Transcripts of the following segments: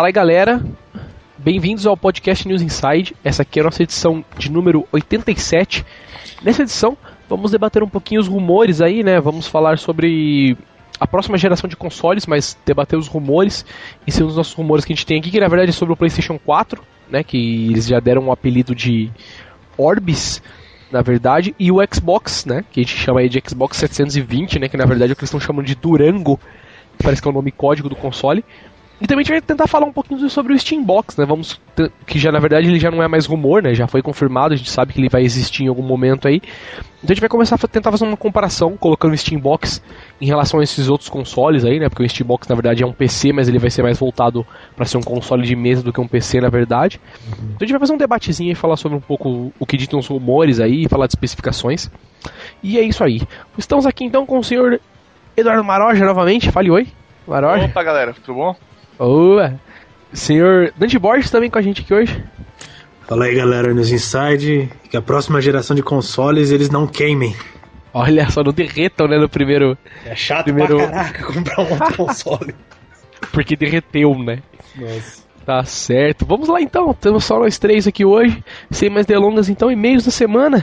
Fala aí, galera. Bem-vindos ao podcast News Inside. Essa aqui é a nossa edição de número 87. Nessa edição, vamos debater um pouquinho os rumores aí, né? Vamos falar sobre a próxima geração de consoles, mas debater os rumores. E são os nossos rumores que a gente tem aqui, que na verdade é sobre o PlayStation 4, né? Que eles já deram o um apelido de Orbis, na verdade, e o Xbox, né? Que a gente chama aí de Xbox 720, né? Que na verdade é o que eles estão chamando de Durango, parece que é o nome código do console. E também a gente vai tentar falar um pouquinho sobre o Steambox, né? Vamos que já na verdade ele já não é mais rumor, né? Já foi confirmado, a gente sabe que ele vai existir em algum momento aí. Então a gente vai começar a tentar fazer uma comparação, colocando o Steambox em relação a esses outros consoles aí, né? Porque o Steambox na verdade é um PC, mas ele vai ser mais voltado para ser um console de mesa do que um PC na verdade. Uhum. Então a gente vai fazer um debatezinho e falar sobre um pouco o que ditam os rumores aí, falar de especificações. E é isso aí. Estamos aqui então com o senhor Eduardo Maroja novamente. Fale oi. Maroja. Opa, galera, tudo bom? Boa! Senhor Dante Borges também com a gente aqui hoje. Fala aí galera, nos Inside, que a próxima geração de consoles eles não queimem. Olha só, não derretam, né, no primeiro... É chato primeiro... pra caraca comprar um outro console. Porque derreteu, né? Nossa. Tá certo. Vamos lá então, temos só nós três aqui hoje. Sem mais delongas então, e-mails da semana.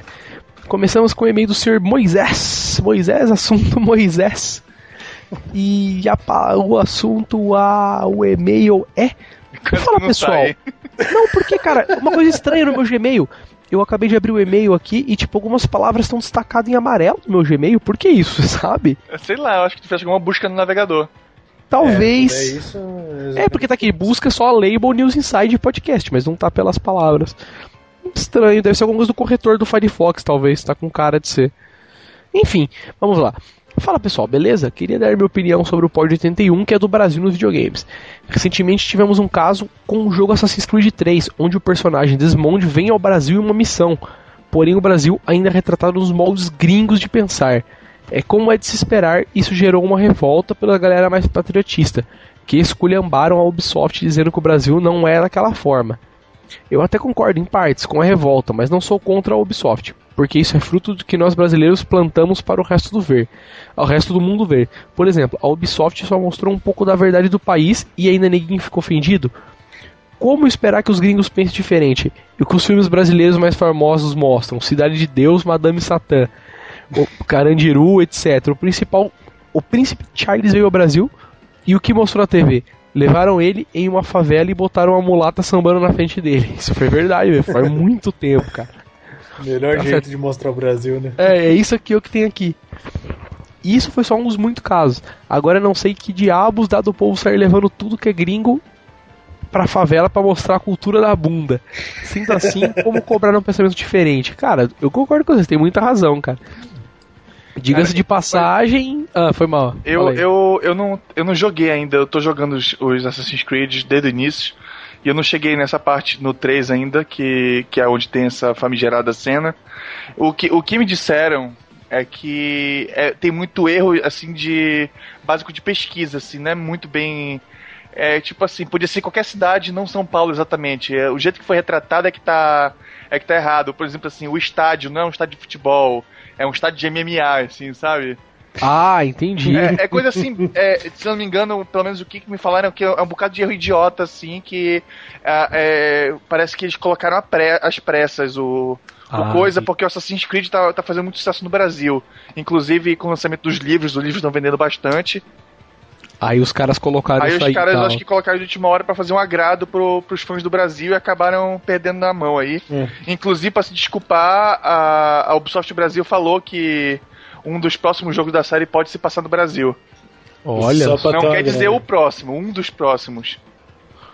Começamos com o e-mail do senhor Moisés. Moisés, assunto Moisés. E a, o assunto, a, o e-mail é. Fala pessoal. Não, porque, cara, uma coisa estranha no meu Gmail. Eu acabei de abrir o e-mail aqui e, tipo, algumas palavras estão destacadas em amarelo no meu Gmail. Por que isso, sabe? Sei lá, eu acho que tu fez alguma busca no navegador. Talvez. É, é, isso, é, porque tá aqui, busca só a label News Inside Podcast, mas não tá pelas palavras. Estranho, deve ser alguma coisa do corretor do Firefox, talvez, tá com cara de ser. Enfim, vamos lá. Fala pessoal, beleza? Queria dar minha opinião sobre o Pod 81, que é do Brasil nos videogames. Recentemente tivemos um caso com o jogo Assassin's Creed 3, onde o personagem Desmond vem ao Brasil em uma missão, porém o Brasil ainda é retratado nos moldes gringos de pensar. É como é de se esperar, isso gerou uma revolta pela galera mais patriotista, que esculhambaram a Ubisoft dizendo que o Brasil não é daquela forma. Eu até concordo em partes com a revolta, mas não sou contra a Ubisoft, porque isso é fruto do que nós brasileiros plantamos para o resto do ver, ao resto do mundo ver. Por exemplo, a Ubisoft só mostrou um pouco da verdade do país e ainda ninguém ficou ofendido. Como esperar que os gringos pensem diferente? E o que os filmes brasileiros mais famosos mostram? Cidade de Deus, Madame Satã, Carandiru, etc. O principal, o príncipe Charles veio ao Brasil e o que mostrou na TV? levaram ele em uma favela e botaram uma mulata sambando na frente dele. Isso foi verdade. Faz muito tempo, cara. Melhor tá jeito certo. de mostrar o Brasil, né? É, é isso aqui o que tem aqui. E isso foi só um dos muitos casos. Agora eu não sei que diabos dá do povo sair levando tudo que é gringo pra favela para mostrar a cultura da bunda. Sendo assim, como cobrar um pensamento diferente? Cara, eu concordo com vocês, tem muita razão, cara. Diga-se de passagem. Foi... Ah, foi mal. Eu, eu, eu, não, eu não joguei ainda, eu tô jogando os, os Assassin's Creed desde o início. E eu não cheguei nessa parte no 3 ainda, que, que é onde tem essa famigerada cena. O que, o que me disseram é que é, tem muito erro, assim, de. básico de pesquisa, assim, né? Muito bem. É tipo assim, podia ser qualquer cidade, não São Paulo exatamente. É, o jeito que foi retratado é que tá. É que tá errado. Por exemplo, assim, o estádio não é um estádio de futebol é um estádio de MMA, assim, sabe? Ah, entendi. É, é coisa assim, é, se eu não me engano, pelo menos o que me falaram, é que é um bocado de erro idiota, assim, que é, é parece que eles colocaram pré, as pressas o, ah, coisa, porque o Assassin's Creed tá, tá fazendo muito sucesso no Brasil. Inclusive, com o lançamento dos livros, os livros estão vendendo bastante. Aí os caras colocaram aí isso aí. Aí os caras acho que colocaram de última hora para fazer um agrado pro, pros fãs do Brasil e acabaram perdendo na mão aí. É. Inclusive, para se desculpar, a, a Ubisoft Brasil falou que um dos próximos jogos da série pode se passar no Brasil. Olha, não quer dizer o próximo, um dos próximos.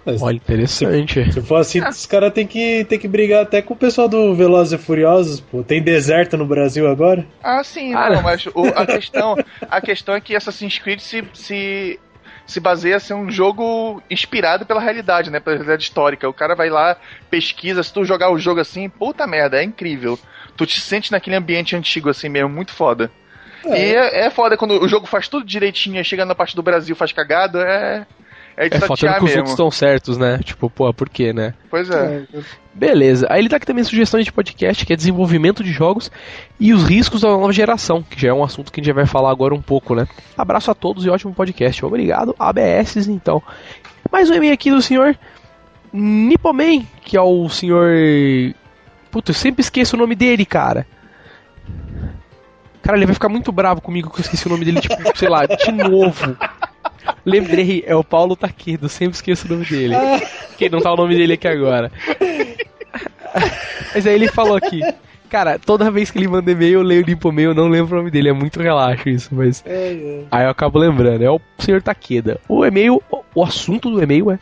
Mas, Olha, interessante. Se for assim, os caras têm que, tem que brigar até com o pessoal do Velozes e Furiosos, pô. Tem deserto no Brasil agora? Ah, sim, ah, não, mas o, a, questão, a questão é que Assassin's Creed se, se, se baseia em ser um jogo inspirado pela realidade, né? Pela realidade histórica. O cara vai lá, pesquisa, se tu jogar o jogo assim, puta merda, é incrível. Tu te sente naquele ambiente antigo assim mesmo, muito foda. É. E é, é foda quando o jogo faz tudo direitinho, chega na parte do Brasil faz cagado, é. É de é faltando que os outros estão certos, né? Tipo, pô, por quê, né? Pois é. Beleza. Aí ele dá aqui também sugestões de podcast, que é desenvolvimento de jogos e os riscos da nova geração, que já é um assunto que a gente já vai falar agora um pouco, né? Abraço a todos e ótimo podcast. Obrigado, ABS, então. Mais um e-mail aqui do senhor Nipoman, que é o senhor. Puta, eu sempre esqueço o nome dele, cara. Cara, ele vai ficar muito bravo comigo que eu esqueci o nome dele, tipo, sei lá, de novo. Lembrei, é o Paulo Taquedo, sempre esqueço o nome dele. Que não tá o nome dele aqui agora. Mas aí ele falou aqui. Cara, toda vez que ele manda e-mail, eu leio limpo e-mail, eu não lembro o nome dele, é muito relaxo isso, mas. É, é. Aí eu acabo lembrando, é o senhor Taqueda. O e-mail, o, assunto do e-mail é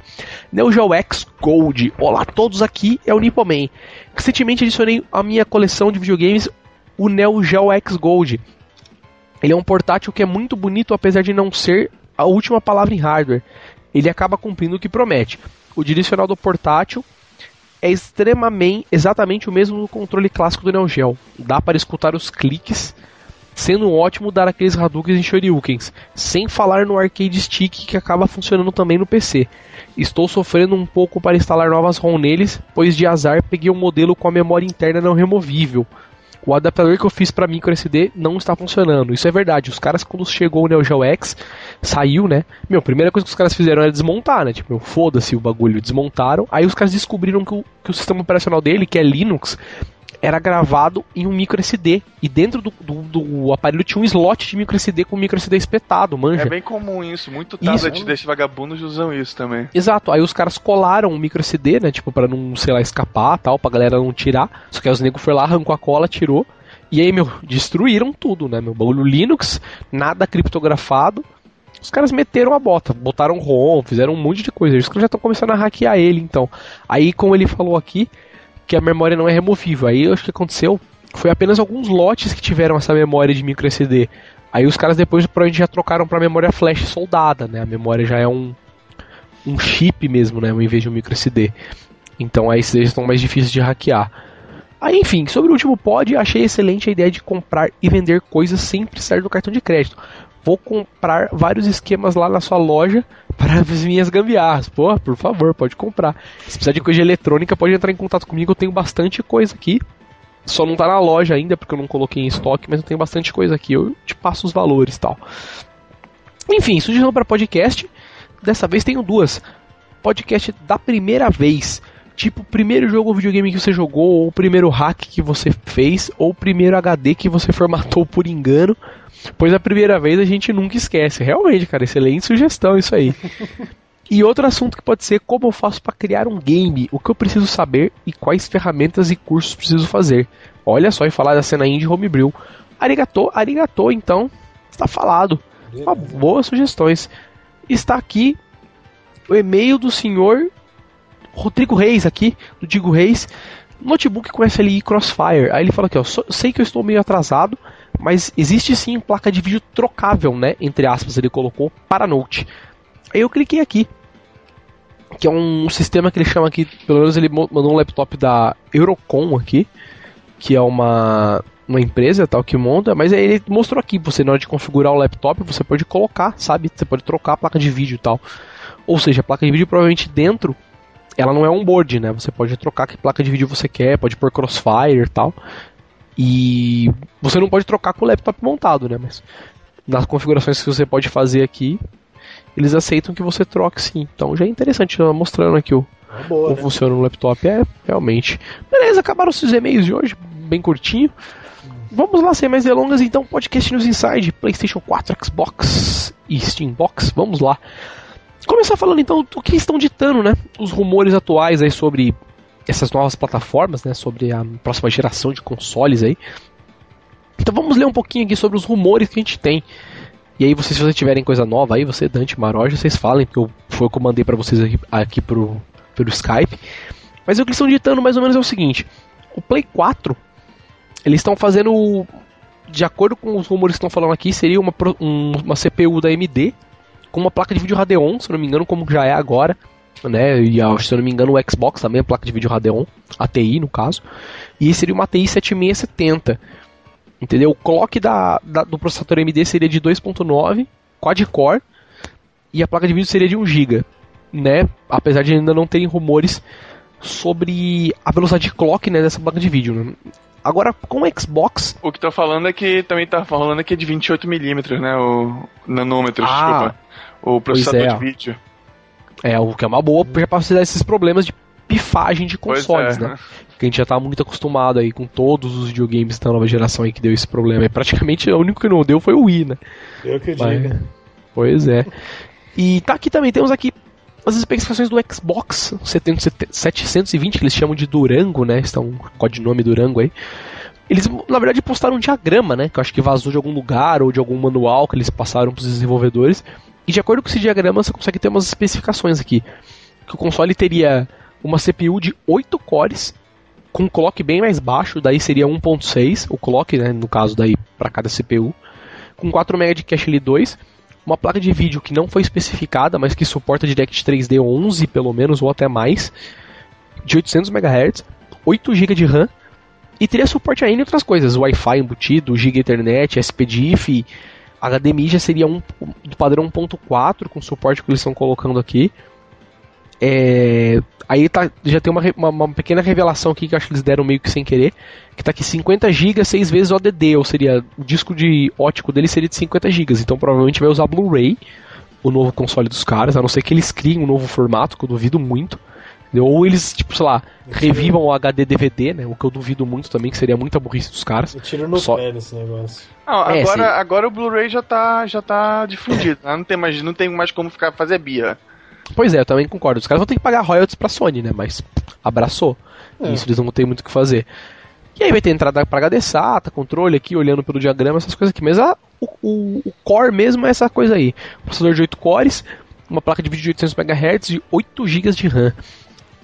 Neo Geo X Gold. Olá a todos aqui, é o Nipoman. Recentemente adicionei a minha coleção de videogames o Neo Geo X Gold. Ele é um portátil que é muito bonito, apesar de não ser a última palavra em hardware. Ele acaba cumprindo o que promete. O direcional do portátil é extremamente, exatamente o mesmo do controle clássico do Neo Geo. Dá para escutar os cliques, sendo ótimo dar aqueles Hadoukens e Shoryukens, sem falar no arcade stick que acaba funcionando também no PC. Estou sofrendo um pouco para instalar novas ROM neles, pois de azar peguei um modelo com a memória interna não removível. O adaptador que eu fiz para micro SD não está funcionando. Isso é verdade. Os caras quando chegou o Neo Geo X, saiu, né? Meu, a primeira coisa que os caras fizeram era desmontar, né? Tipo, foda-se o bagulho, desmontaram. Aí os caras descobriram que o, que o sistema operacional dele, que é Linux, era gravado em um micro SD. E dentro do, do, do, aparelho tinha um slot de micro SD com micro SD espetado, manja. É bem comum isso. Muito tablet isso. vagabundos usam isso também. Exato. Aí os caras colaram um micro SD, né? Tipo, pra não, sei lá, escapar tal, pra galera não tirar. Só que aí os negros foram lá, arrancou a cola, tirou. E aí, meu, destruíram tudo, né? Meu bagulho Linux, nada criptografado. Os caras meteram a bota, botaram ROM, fizeram um monte de coisa. Os caras já estão começando a hackear ele, então. Aí, como ele falou aqui, que a memória não é removível. Aí, acho que aconteceu foi apenas alguns lotes que tiveram essa memória de micro SD. Aí os caras depois provavelmente já trocaram para memória flash soldada, né? A memória já é um, um chip mesmo, né? Em vez de um micro SD. Então aí esses estão mais difíceis de hackear. Aí, enfim, sobre o último pod, achei excelente a ideia de comprar e vender coisas sem precisar do cartão de crédito vou comprar vários esquemas lá na sua loja para as minhas gambiarras. Pô, por favor, pode comprar. Se precisar de coisa eletrônica, pode entrar em contato comigo. Eu tenho bastante coisa aqui. Só não tá na loja ainda porque eu não coloquei em estoque, mas eu tenho bastante coisa aqui. Eu te passo os valores tal. Enfim, sugestão para podcast. Dessa vez tenho duas. Podcast da primeira vez. Tipo, o primeiro jogo ou videogame que você jogou, ou o primeiro hack que você fez, ou o primeiro HD que você formatou por engano. Pois a primeira vez a gente nunca esquece. Realmente, cara, excelente sugestão isso aí. E outro assunto que pode ser como eu faço para criar um game, o que eu preciso saber e quais ferramentas e cursos preciso fazer. Olha só, e falar da cena indie homebrew. Arigato, arigato, então, está falado. Uma boas sugestões. Está aqui o e-mail do senhor Rodrigo Reis aqui, do Digo Reis, notebook com SLI Crossfire. Aí ele fala aqui, ó, sei que eu estou meio atrasado, mas existe sim placa de vídeo trocável, né? Entre aspas, ele colocou para Note. Aí eu cliquei aqui, que é um sistema que ele chama aqui, pelo menos ele mandou um laptop da Eurocom aqui, que é uma uma empresa tal que monta, mas aí ele mostrou aqui, você na hora de configurar o laptop, você pode colocar, sabe? Você pode trocar a placa de vídeo e tal. Ou seja, a placa de vídeo provavelmente dentro ela não é um board, né? Você pode trocar que placa de vídeo você quer, pode pôr crossfire e tal. E você não pode trocar com o laptop montado, né? Mas nas configurações que você pode fazer aqui, eles aceitam que você troque sim. Então já é interessante, mostrando aqui o, é boa, como né? funciona no laptop. É, realmente. Beleza, acabaram os e-mails de hoje, bem curtinho. Vamos lá, sem mais delongas, então, podcast News Inside, PlayStation 4, Xbox e Steambox. Vamos lá. Começar falando então do que estão ditando, né? Os rumores atuais aí sobre essas novas plataformas, né? Sobre a próxima geração de consoles aí. Então vamos ler um pouquinho aqui sobre os rumores que a gente tem. E aí, vocês, se vocês tiverem coisa nova aí, você, Dante Maroja, vocês falem, porque eu, foi o que eu mandei para vocês aqui, aqui pro, pelo Skype. Mas o que estão ditando mais ou menos é o seguinte: o Play 4, eles estão fazendo, de acordo com os rumores que estão falando aqui, seria uma, um, uma CPU da AMD com uma placa de vídeo Radeon, se não me engano, como já é agora. Né, e se eu não me engano, o Xbox também é placa de vídeo Radeon, ATI no caso. E seria uma ATI 7670. Entendeu? O clock da, da do processador AMD seria de 2.9, quad-core, e a placa de vídeo seria de 1 GB. Né? Apesar de ainda não terem rumores sobre a velocidade de clock né, dessa placa de vídeo. Né? Agora, com o Xbox. O que tá falando é que também tá falando que é de 28mm, né? O nanômetro, ah, desculpa. O processador é. de vídeo. É, o que é uma boa pra facilitar esses problemas de pifagem de consoles, é. né? Que a gente já tá muito acostumado aí com todos os videogames da nova geração aí que deu esse problema. E praticamente o único que não deu foi o Wii, né? Eu que Mas, Pois é. E tá aqui também, temos aqui as especificações do Xbox 720, que eles chamam de Durango, né? Está um codinome Durango aí. Eles, na verdade, postaram um diagrama, né? Que eu acho que vazou de algum lugar ou de algum manual que eles passaram para os desenvolvedores. E de acordo com esse diagrama, você consegue ter umas especificações aqui. Que o console teria uma CPU de 8 cores, com um clock bem mais baixo, daí seria 1.6, o clock, né, no caso daí para cada CPU, com 4 MB de cache L2, uma placa de vídeo que não foi especificada, mas que suporta Direct 3D 11 pelo menos ou até mais, de 800 MHz, 8 GB de RAM e teria suporte ainda em outras coisas, Wi-Fi embutido, Giga Ethernet, SPDIF, HDMI já seria um do padrão 1.4 com suporte que eles estão colocando aqui. É, aí tá, já tem uma, uma, uma, pequena revelação aqui que acho que eles deram meio que sem querer, que tá aqui 50 GB 6 vezes ODD, ou seria o disco de ótico dele seria de 50 GB, então provavelmente vai usar Blu-ray, o novo console dos caras, a não ser que eles criem um novo formato, que eu duvido muito. Ou eles, tipo, sei lá, revivam o HD DVD, né? O que eu duvido muito também, que seria muita burrice dos caras. Eu tiro no Só... pé nesse negócio. Não, é, agora, agora o Blu-ray já tá, já tá difundido. Né? Não, tem mais, não tem mais como ficar fazer bia. Pois é, eu também concordo. Os caras vão ter que pagar royalties pra Sony, né? Mas abraçou. É. Isso eles não vão ter muito o que fazer. E aí vai ter entrada para HD SATA, controle aqui, olhando pelo diagrama, essas coisas aqui. Mas a, o, o, o, core mesmo é essa coisa aí. processador de 8 cores, uma placa de vídeo de 800 MHz e 8 GB de RAM.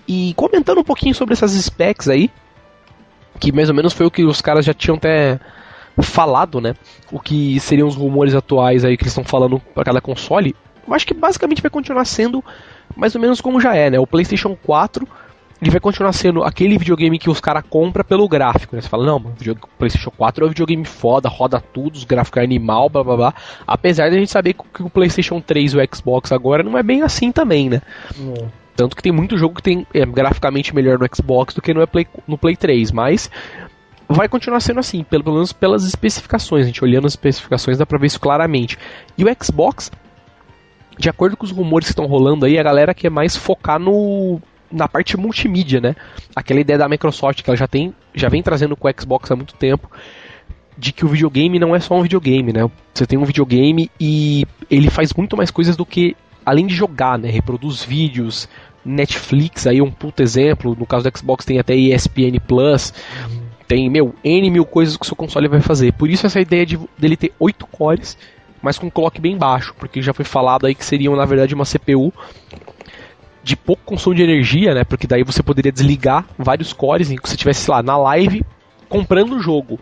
E comentando um pouquinho sobre essas specs aí, que mais ou menos foi o que os caras já tinham até falado, né? O que seriam os rumores atuais aí que eles estão falando para cada console acho que basicamente vai continuar sendo mais ou menos como já é, né? O PlayStation 4 ele vai continuar sendo aquele videogame que os caras compram pelo gráfico, né? Você fala, não, o PlayStation 4 é um videogame foda, roda tudo, os gráficos é animal, blá blá blá. Apesar de a gente saber que o PlayStation 3 e o Xbox agora não é bem assim também, né? Hum. Tanto que tem muito jogo que tem é, graficamente melhor no Xbox do que no Play, no Play 3, mas vai continuar sendo assim, pelo menos pelas especificações. A gente olhando as especificações dá pra ver isso claramente. E o Xbox de acordo com os rumores que estão rolando aí, a galera quer mais focar no na parte multimídia, né? Aquela ideia da Microsoft que ela já tem, já vem trazendo com o Xbox há muito tempo, de que o videogame não é só um videogame, né? Você tem um videogame e ele faz muito mais coisas do que além de jogar, né? Reproduz vídeos, Netflix aí é um puto exemplo, no caso do Xbox tem até ESPN Plus. Tem, meu, N mil coisas que o seu console vai fazer. Por isso essa ideia de, dele ter 8 cores mas com um clock bem baixo, porque já foi falado aí que seriam na verdade uma CPU de pouco consumo de energia, né? Porque daí você poderia desligar vários cores, em que você estivesse lá na live comprando o jogo.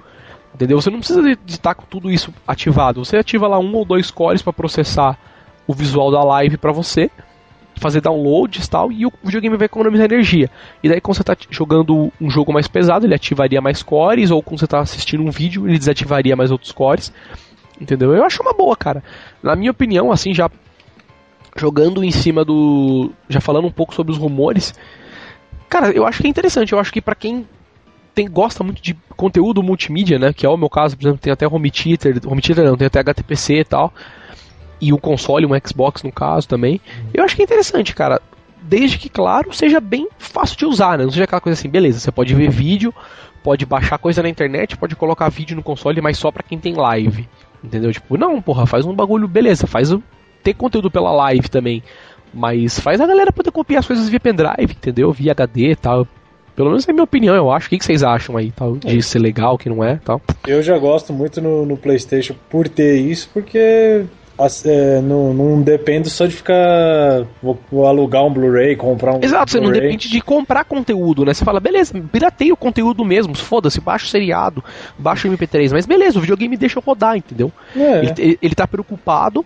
Entendeu? Você não precisa de estar com tudo isso ativado. Você ativa lá um ou dois cores para processar o visual da live para você, fazer downloads e tal, e o videogame vai economizar energia. E daí quando você está jogando um jogo mais pesado, ele ativaria mais cores, ou quando você está assistindo um vídeo, ele desativaria mais outros cores. Entendeu? Eu acho uma boa, cara. Na minha opinião, assim, já jogando em cima do. Já falando um pouco sobre os rumores. Cara, eu acho que é interessante. Eu acho que para quem tem, gosta muito de conteúdo multimídia, né? Que é o meu caso, por exemplo, tem até home theater, home theater não, tem até HTPC e tal. E o console, um Xbox no caso também. Eu acho que é interessante, cara. Desde que, claro, seja bem fácil de usar, né? Não seja aquela coisa assim, beleza, você pode ver vídeo, pode baixar coisa na internet, pode colocar vídeo no console, mas só para quem tem live. Entendeu? Tipo, não, porra, faz um bagulho, beleza, faz o, ter conteúdo pela live também. Mas faz a galera poder copiar as coisas via pendrive, entendeu? Via HD e tal. Pelo menos é a minha opinião, eu acho. O que, vocês acham aí, tal? De é. ser legal, que não é, tal? Eu já gosto muito no, no PlayStation por ter isso, porque é, não, não depende só de ficar. Vou, vou alugar um Blu-ray, comprar um. Exato, você não depende de comprar conteúdo, né? Você fala, beleza, pirateia o conteúdo mesmo, foda-se, baixa o seriado, baixa o MP3, mas beleza, o videogame deixa rodar, entendeu? É. Ele, ele tá preocupado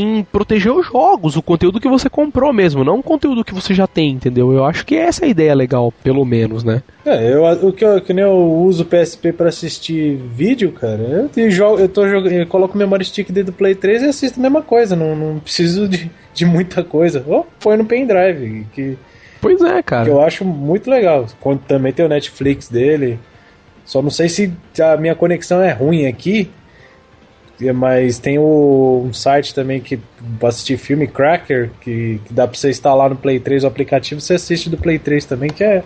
em proteger os jogos, o conteúdo que você comprou mesmo, não o conteúdo que você já tem, entendeu? Eu acho que essa é a ideia legal, pelo menos, né? É, eu, o que eu, que nem eu uso o PSP para assistir vídeo, cara, eu, eu, jogo, eu tô jogando, eu coloco o memory stick dentro do Play 3 e assisto a mesma coisa, não, não preciso de, de muita coisa. Ou põe no pendrive, que Pois é, cara. Que eu acho muito legal. Quando também tem o Netflix dele. Só não sei se a minha conexão é ruim aqui, mas tem o, um site também que pra assistir filme, Cracker, que, que dá pra você instalar no Play 3 o aplicativo, você assiste do Play 3 também, que é,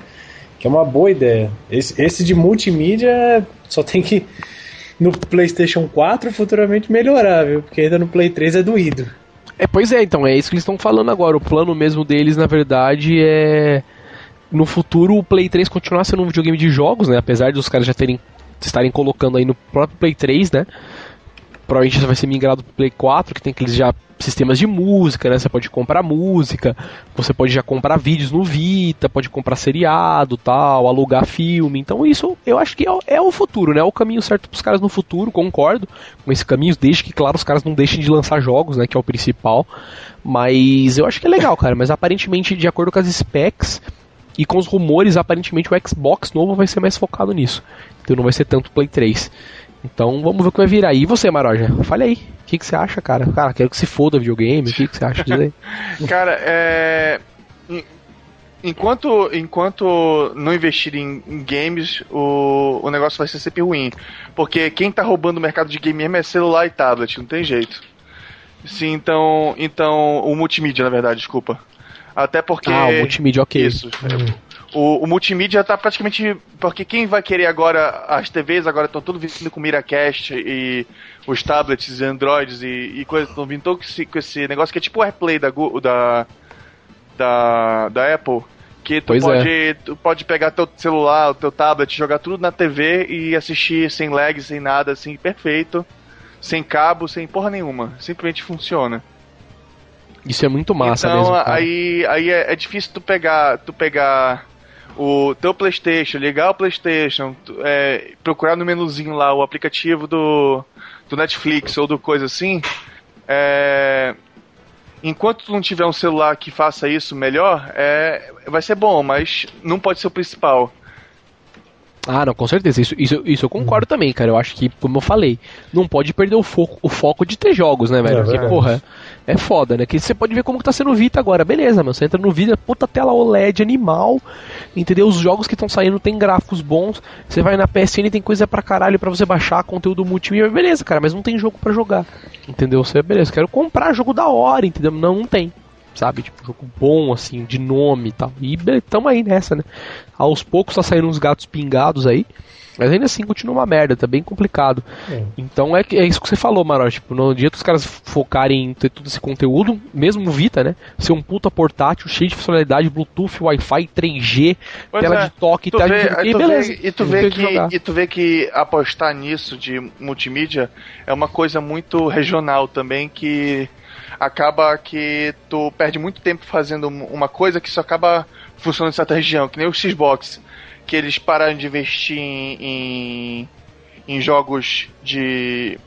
que é uma boa ideia. Esse, esse de multimídia só tem que no PlayStation 4 futuramente melhorar, viu? Porque ainda no Play 3 é doído. É, pois é, então, é isso que eles estão falando agora. O plano mesmo deles, na verdade, é. No futuro, o Play 3 continuar sendo um videogame de jogos, né? Apesar dos caras já terem estarem colocando aí no próprio Play 3, né? Provavelmente vai ser migrado para Play 4, que tem aqueles já sistemas de música, né? Você pode comprar música, você pode já comprar vídeos no Vita, pode comprar seriado, tal, alugar filme. Então isso eu acho que é, é o futuro, né? É o caminho certo para os caras no futuro, concordo com esse caminho, desde que claro os caras não deixem de lançar jogos, né, que é o principal. Mas eu acho que é legal, cara, mas aparentemente de acordo com as specs e com os rumores, aparentemente o Xbox novo vai ser mais focado nisso. Então não vai ser tanto Play 3. Então vamos ver o que vai virar. E você, Maroja? Fale aí. O que, que você acha, cara? Cara, quero que se foda videogame. O que, que você acha disso aí? cara, é. Enquanto, enquanto não investir em, em, games, o, o negócio vai ser sempre ruim. Porque quem tá roubando o mercado de game mesmo é celular e tablet, não tem jeito. Sim, então. Então. O multimídia, na verdade, desculpa. Até porque. Ah, o multimídia, ok. Isso. Hum. O, o multimídia tá praticamente. Porque quem vai querer agora. As TVs agora estão tudo vindo com Miracast e os tablets e Androids e, e coisas estão vindo com esse, com esse negócio que é tipo o AirPlay da, da, da, da Apple. Que tu pois pode, é. tu pode pegar teu celular, o teu tablet, jogar tudo na TV e assistir sem lag, sem nada, assim, perfeito. Sem cabo, sem porra nenhuma. Simplesmente funciona. Isso é muito massa então, mesmo. Então, aí, aí é, é, difícil tu pegar, tu pegar o teu PlayStation, ligar o PlayStation, é, procurar no menuzinho lá o aplicativo do, do Netflix ou do coisa assim. É, enquanto tu não tiver um celular que faça isso melhor, é, vai ser bom, mas não pode ser o principal. Ah, não, com certeza. Isso, isso, isso eu concordo uhum. também, cara. Eu acho que, como eu falei, não pode perder o foco, o foco de ter jogos, né, velho? É, Porque, porra, é foda, né? Que você pode ver como que tá sendo o Vita agora. Beleza, mano. Você entra no Vita, puta tela OLED animal. Entendeu? Os jogos que estão saindo tem gráficos bons. Você vai na PSN tem coisa pra caralho pra você baixar conteúdo multimídia. Beleza, cara, mas não tem jogo para jogar. Entendeu? Você, beleza, quero comprar jogo da hora, entendeu? Não, não tem sabe? Tipo, jogo bom, assim, de nome e tal. E tamo aí nessa, né? Aos poucos tá saindo uns gatos pingados aí. Mas ainda assim continua uma merda, tá bem complicado. É. Então é, é isso que você falou, Maró. Tipo, no dia que os caras focarem em ter todo esse conteúdo, mesmo o Vita, né? Ser um puta portátil, cheio de funcionalidade, Bluetooth, Wi-Fi, 3G, pois tela é. de toque, tela vê, de... E, beleza. Vê, e, tu vê que, e tu vê que apostar nisso de multimídia é uma coisa muito regional também que acaba que tu perde muito tempo fazendo uma coisa que só acaba funcionando em certa região, que nem o Xbox que eles pararam de investir em, em, em jogos de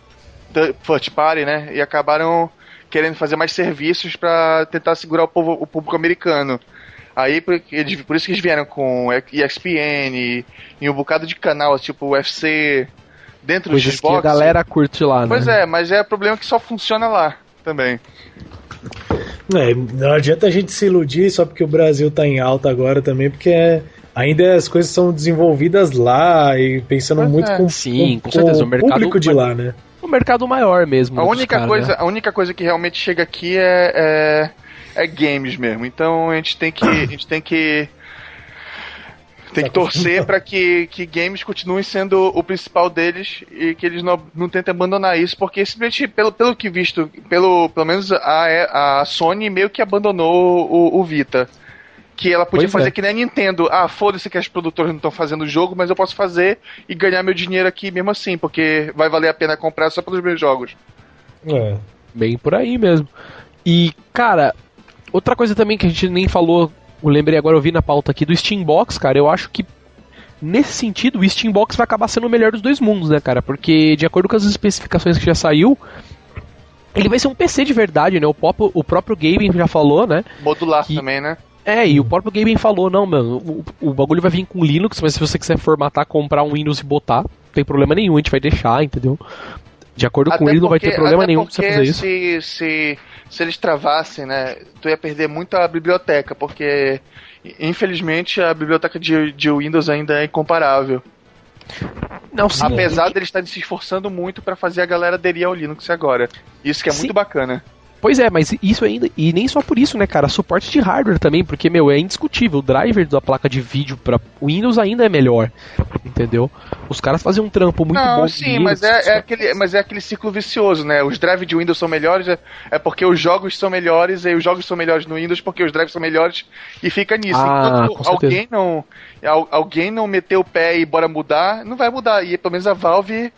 first party, né? E acabaram querendo fazer mais serviços para tentar segurar o, povo, o público americano. Aí por, eles, por isso que eles vieram com ESPN e, e um bocado de canal, tipo UFC, dentro do Xbox. que a galera curte lá, né? Pois é, mas é problema que só funciona lá também. É, não adianta a gente se iludir só porque o Brasil tá em alta agora também, porque é, ainda as coisas são desenvolvidas lá e pensando Mas muito é. com, Sim, com, com certeza. o, mercado, público de lá, né? O mercado maior mesmo. A única, caras, coisa, né? a única coisa que realmente chega aqui é, é, é, games mesmo. Então a gente tem que. A gente tem que. Tem que torcer para que, que games continuem sendo o principal deles e que eles não, não tentem abandonar isso, porque simplesmente, pelo, pelo que visto, pelo, pelo menos a, a Sony meio que abandonou o, o Vita. Que ela podia pois fazer é. que nem a Nintendo. Ah, foda-se que as produtoras não estão fazendo o jogo, mas eu posso fazer e ganhar meu dinheiro aqui mesmo assim, porque vai valer a pena comprar só pelos meus jogos. É. Bem por aí mesmo. E, cara, outra coisa também que a gente nem falou, eu lembrei agora, eu vi na pauta aqui do Steambox, cara, eu acho que nesse sentido o Steambox vai acabar sendo o melhor dos dois mundos, né, cara? Porque de acordo com as especificações que já saiu, ele vai ser um PC de verdade, né? O próprio, o próprio Gaben já falou, né? Modular que, também, né? É, e o próprio Gaben falou, não, mano, o, o, bagulho vai vir com Linux, mas se você quiser formatar, comprar um Windows e botar, não tem problema nenhum, a gente vai deixar, entendeu? De acordo até com ele, não vai ter problema nenhum pra você fazer isso. Se, se, se eles travassem, né, tu ia perder muito a biblioteca, porque infelizmente a biblioteca de, de Windows ainda é incomparável. Não, sim, Apesar de eles estarem se esforçando muito para fazer a galera aderir ao Linux agora. Isso que é sim. muito bacana. Pois é, mas isso ainda. E nem só por isso, né, cara? Suporte de hardware também, porque, meu, é indiscutível. O driver da placa de vídeo para Windows ainda é melhor. Entendeu? Os caras fazem um trampo muito Não, bom. Sim, mas é, é, aquele, mas é aquele ciclo vicioso, né? Os drives de Windows são melhores, é, é porque os jogos são melhores, e os jogos são melhores no Windows porque os drives são melhores, e fica nisso. Ah, Enquanto alguém não, alguém não meter o pé e bora mudar, não vai mudar. E pelo menos a Valve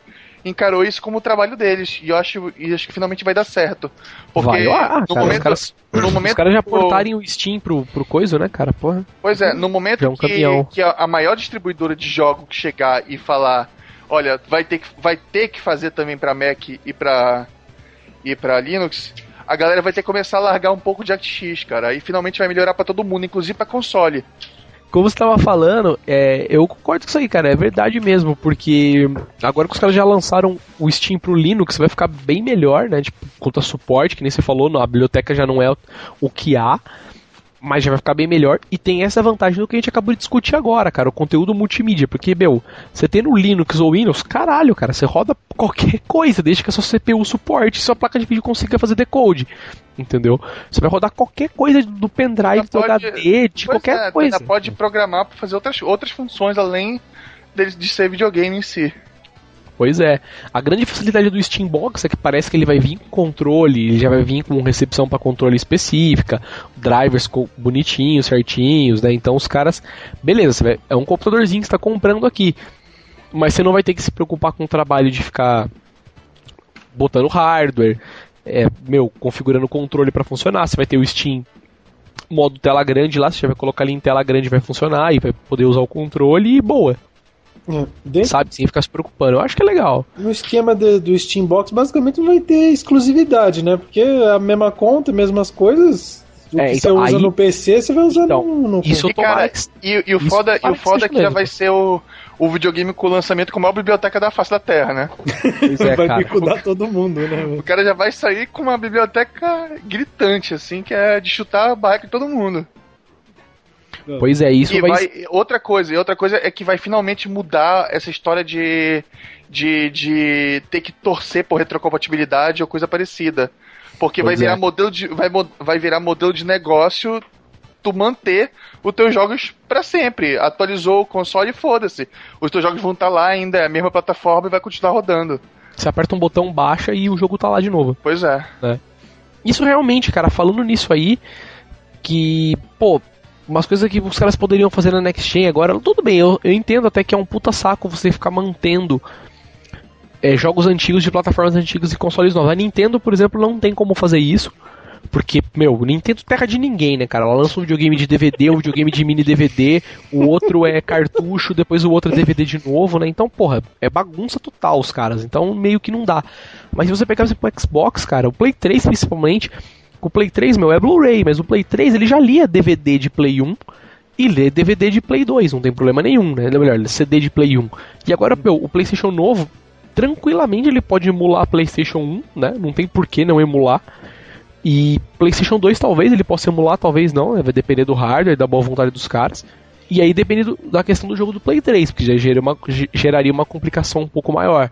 encarou isso como o trabalho deles. E eu acho, e acho que finalmente vai dar certo. Porque vai. Ah, no, cara, momento, caras, no momento. Os caras já portarem o Steam pro, pro coisa, né, cara? Porra. Pois é, no momento é um que, que a, maior distribuidora de jogo chegar e falar. Olha, vai ter que, vai ter que fazer também para Mac e para e para Linux, a galera vai ter que começar a largar um pouco de ActX, cara. Aí finalmente vai melhorar para todo mundo, inclusive para console como você tava falando, é, eu concordo com isso aí, cara. É verdade mesmo, porque agora que os caras já lançaram o Steam pro Linux, vai ficar bem melhor, né? Tipo, quanto a suporte, que nem você falou, a biblioteca já não é o que há mas já vai ficar bem melhor. E tem essa vantagem do que a gente acabou de discutir agora, cara, o conteúdo multimídia. Porque, meu, você tem no Linux ou Windows, caralho, cara, você roda qualquer coisa, desde que a sua CPU suporte, sua placa de vídeo consiga fazer decode. Entendeu? Você vai rodar qualquer coisa do pendrive, do HD, de qualquer é, coisa. Você pode programar para fazer outras, outras funções além de, de ser videogame em si. Pois é. A grande facilidade do Steambox é que parece que ele vai vir com controle, ele já vai vir com recepção para controle específica, drivers bonitinhos, certinhos, né? Então os caras, beleza, vai, é um computadorzinho que está comprando aqui, mas você não vai ter que se preocupar com o trabalho de ficar botando hardware, é, meu, configurando o controle para funcionar. Você vai ter o Steam modo tela grande lá, você já vai colocar ali em tela grande vai funcionar e vai poder usar o controle e boa. É, dentro... Sabe, sem ficar se preocupando. Eu acho que é legal. No esquema de, do Steambox, basicamente não vai ter exclusividade, né? Porque a mesma conta, mesmas coisas. O é, que então, você usa aí... no PC, você vai usar então, no, no isso, cara, e, e, o isso foda, e o foda é que já vai ser o, o videogame com o lançamento com a maior biblioteca da face da Terra, né? É, vai cara. todo mundo, né? O cara já vai sair com uma biblioteca gritante, assim, que é de chutar a barra de todo mundo. Pois é, isso vai... vai... Outra coisa, e outra coisa é que vai finalmente mudar essa história de, de, de ter que torcer por retrocompatibilidade ou coisa parecida. Porque vai virar, é. modelo de, vai, vai virar modelo de negócio tu manter os teus jogos para sempre. Atualizou o console e foda-se. Os teus jogos vão estar tá lá ainda, é a mesma plataforma e vai continuar rodando. Você aperta um botão, baixa e o jogo tá lá de novo. Pois é. é. Isso realmente, cara, falando nisso aí, que, pô, umas coisas que os caras poderiam fazer na Next Gen agora. Tudo bem, eu, eu entendo até que é um puta saco você ficar mantendo é, jogos antigos de plataformas antigas e consoles novos. A Nintendo, por exemplo, não tem como fazer isso. Porque, meu, Nintendo terra de ninguém, né, cara? Ela lança um videogame de DVD, um videogame de mini DVD, o outro é cartucho, depois o outro é DVD de novo, né? Então, porra, é bagunça total os caras. Então, meio que não dá. Mas se você pegar, por exemplo, o Xbox, cara, o Play 3 principalmente, o Play 3, meu, é Blu-ray, mas o Play 3 ele já lia DVD de Play 1 e lê DVD de Play 2, não tem problema nenhum, né? Melhor, CD de Play 1. E agora, meu, o PlayStation novo, tranquilamente ele pode emular PlayStation 1, né? Não tem por que não emular. E PlayStation 2 talvez ele possa emular, talvez não, né? vai depender do hardware, da boa vontade dos caras. E aí depende da questão do jogo do Play 3, porque já geraria uma, geraria uma complicação um pouco maior.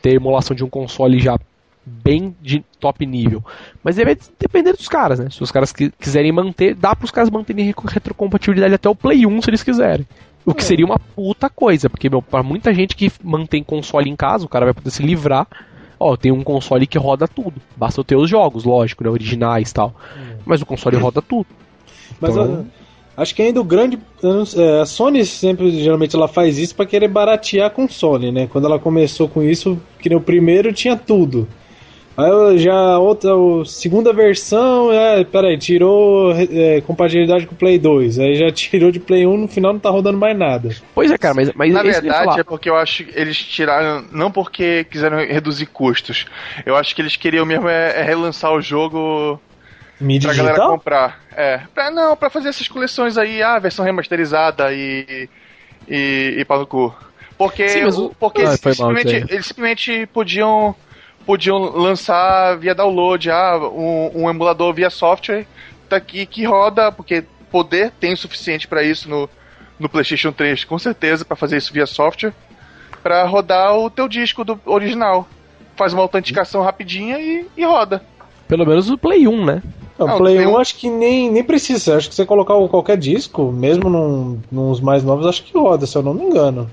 Ter emulação de um console já bem de top nível. Mas vai depender dos caras, né? Se os caras quiserem manter, dá para os caras manterem retrocompatibilidade até o Play 1 se eles quiserem. O que é. seria uma puta coisa, porque, meu, pra muita gente que mantém console em casa, o cara vai poder se livrar. Ó, tem um console que roda tudo. Basta eu ter os jogos, lógico, né? Originais e tal. É. Mas o console roda tudo. Mas então... acho que ainda o grande. É, a Sony sempre, geralmente, ela faz isso para querer baratear console, né? Quando ela começou com isso, que no primeiro tinha tudo. Aí já outra, segunda versão, é, peraí, tirou é, compatibilidade com o Play 2. Aí já tirou de Play 1, no final não tá rodando mais nada. Pois é, cara, mas. mas Na verdade é porque eu acho que eles tiraram, não porque quiseram reduzir custos. Eu acho que eles queriam mesmo é, é relançar o jogo Mídia pra digital? galera comprar. É. Pra, não, pra fazer essas coleções aí, ah, versão remasterizada e. e, e pau no cu. Porque, Sim, o, porque ah, eles, simplesmente, eles simplesmente podiam podiam lançar via download, ah, um, um emulador via software tá aqui que roda, porque poder tem o suficiente para isso no, no PlayStation 3, com certeza, para fazer isso via software. pra rodar o teu disco do original. Faz uma autenticação rapidinha e, e roda. Pelo menos o Play 1, né? Não, Não, Play tem 1 um- acho que nem, nem precisa. Acho que você colocar qualquer disco, mesmo num, nos mais novos, acho que roda, se eu não me engano.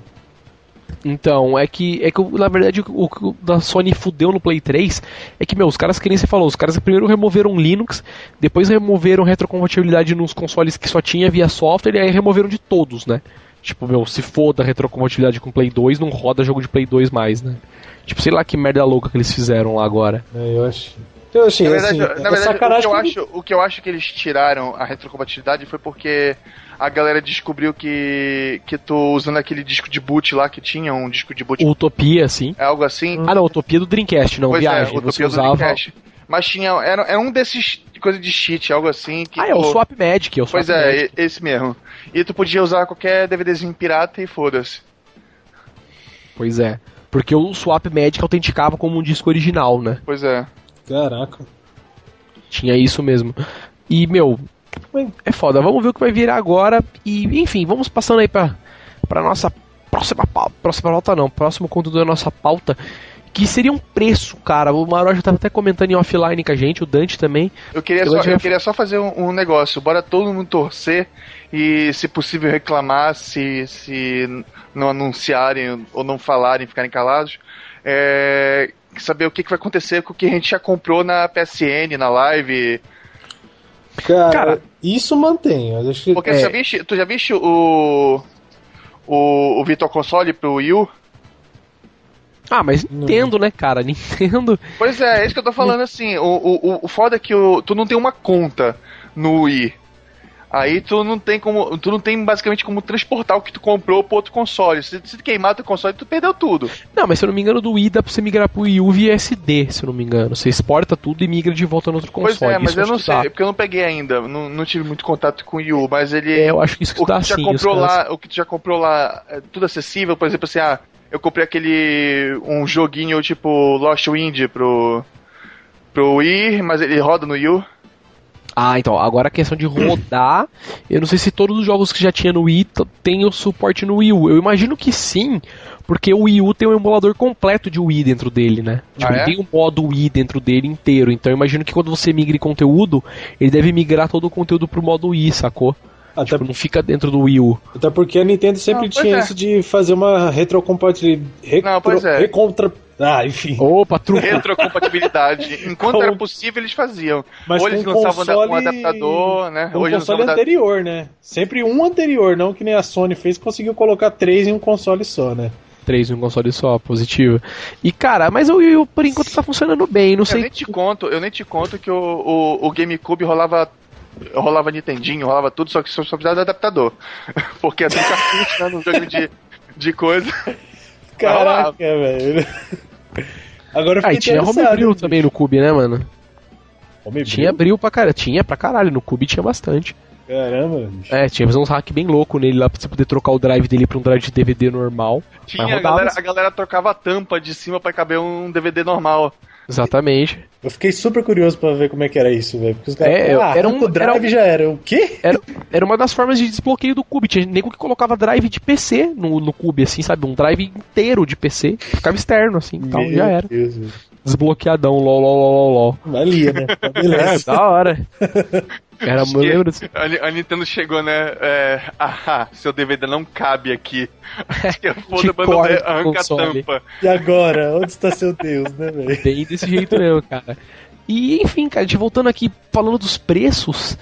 Então, é que, é que na verdade o que da Sony fudeu no Play 3 é que, meu, os caras, que nem você falou, os caras primeiro removeram Linux, depois removeram retrocompatibilidade nos consoles que só tinha via software, e aí removeram de todos, né? Tipo, meu, se foda a retrocompatibilidade com Play 2, não roda jogo de Play 2 mais, né? Tipo, sei lá que merda louca que eles fizeram lá agora. É, eu acho. Eu achei, Na verdade, assim, na é verdade o, que eu que- acho, o que eu acho que eles tiraram a retrocompatibilidade foi porque a galera descobriu que, que tu usando aquele disco de boot lá que tinha, um disco de boot, Utopia, sim. é algo assim. Ah, não, Utopia do Dreamcast, não, pois viagem. é, você Utopia do usava. Dreamcast. Mas tinha, era, era um desses coisa de cheat, algo assim. Que, Ah, é o Swap Magic, é o Swap Pois é, Magic. esse mesmo. E tu podia usar qualquer DVDzinho pirata e foda-se. Pois é. Porque o Swap Magic autenticava como um disco original, né? Pois é. Caraca. Tinha isso mesmo. E, meu, é foda. Vamos ver o que vai virar agora. E, enfim, vamos passando aí pra, pra nossa próxima pauta. Próxima pauta não, próximo conteúdo da nossa pauta. Que seria um preço, cara. O Maró já tava até comentando em offline com a gente, o Dante também. Eu queria, só, já- eu queria só fazer um, um negócio. Bora todo mundo torcer e, se possível, reclamar se, se não anunciarem ou não falarem, ficarem calados. É, saber o que, que vai acontecer com o que a gente já comprou na PSN, na live. Cara, Cara, isso mantém. Eu acho que Porque É. tu já viste, tu já viste o, o, o Virtual Console pro Wii U? Ah, mas Não. Nintendo, né, cara? Nintendo. Pois é, é isso que eu tô falando assim. O, o, o- o foda é que o, tu não tem uma conta no Wii. Aí tu não tem como. Tu não tem basicamente como transportar o que tu comprou pro outro console. Se, se tu queimar teu console, tu perdeu tudo. Não, mas se eu não me engano, do Wii dá pra você migrar pro Wii U via SD, se eu não me engano. Você exporta tudo e migra de volta no outro console. pois é, mas Isso eu não sei, dá. porque eu não peguei ainda. Não, não tive muito contato com o Wii U, mas ele. É, eu acho que isso que o que dá tu já sim. comprou lá, o que tu já comprou lá, é tudo acessível, por exemplo, assim, ah, eu comprei aquele um joguinho tipo Lost Wind pro pro Wii, mas ele roda no Wii U. Ah, então, agora a questão de rodar, eu não sei se todos os jogos que já tinha no Wii tem o suporte no Wii U. Eu imagino que sim, porque o Wii U tem um emulador completo de Wii dentro dele, né? Tipo, Ah, é? tem um modo Wii dentro dele inteiro. Então eu imagino que quando você migre conteúdo, ele deve migrar todo o conteúdo pro modo Wii, sacou? Até, Tipo, não fica dentro do Wii U. até porque a Nintendo sempre Não, tinha é. isso de fazer uma retrocompatibilidade. Não, pois é. Recontra... Ah, enfim. Opa, truco! Retrocompatibilidade. Enquanto Com- era possível, eles faziam. Mas Ou eles com lançavam da- um console- adaptador, né? Ou eles console anterior, né? Sempre um anterior, não que nem a Sony fez, conseguiu colocar três em um console só, né? 3 em um console só, positivo. E cara, mas o Wii U por enquanto tá funcionando bem, não Eu sei. nem te conto, eu nem te conto que o, o, o GameCube rolava. Rolava Nintendinho, rolava tudo, só que só só precisava de adaptador. Porque assim cartucho, né, no jogo de, de coisa. Caraca, velho. Agora eu Ah, fiquei e tinha Homebrew também no Cube, né, mano? Homebrew? Tinha Bril pra caralho. Tinha pra caralho. No Cube tinha bastante. Caramba, bicho. É, tinha uns hack bem louco nele lá pra você poder trocar o drive dele pra um drive de DVD normal. Tinha, Mas a rodava galera, assim. a galera trocava a tampa de cima pra caber um DVD normal. Exatamente. Eu fiquei super curioso pra ver como é que era isso, velho. Porque os caras É, ah, era um- o drive era um- já era. O quê? Era, era uma das formas de desbloqueio do Cube. Tinha nego que colocava drive de PC no, no Cube, assim, sabe? Um drive inteiro de PC. Ficava externo, assim, então Meu já era. Deus. Desbloqueadão, lol, lol, lol, lol. Valia, né? Tá É, Beleza. da hora. Era, eu lembro. A, a Nintendo chegou, né? É, ah, seu DVD não cabe aqui. Que é foda, é- o arranca a tampa. E agora? Onde está seu Deus, né, velho? Bem desse jeito mesmo, cara. E enfim, cara, de voltando aqui falando dos preços.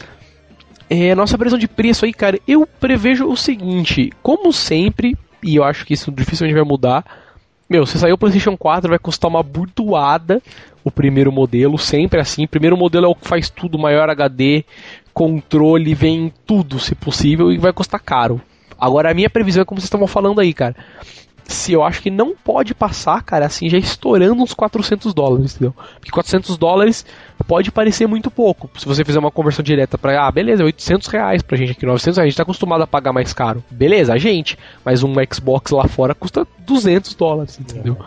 É, nossa previsão de preço aí, cara, eu prevejo o seguinte, como sempre, e eu acho que isso dificilmente vai mudar. Meu, se sair o PlayStation 4 vai custar uma burdoada o primeiro modelo, sempre assim. O primeiro modelo é o que faz tudo, maior HD, controle, vem tudo, se possível, e vai custar caro. Agora a minha previsão é como vocês estavam falando aí, cara. Se eu acho que não pode passar, cara, assim, já estourando uns 400 dólares, entendeu? Porque 400 dólares pode parecer muito pouco. Se você fizer uma conversão direta pra, ah, beleza, 800 reais pra gente aqui, 900 reais, a gente tá acostumado a pagar mais caro. Beleza, a gente. Mas um Xbox lá fora custa 200 dólares, entendeu?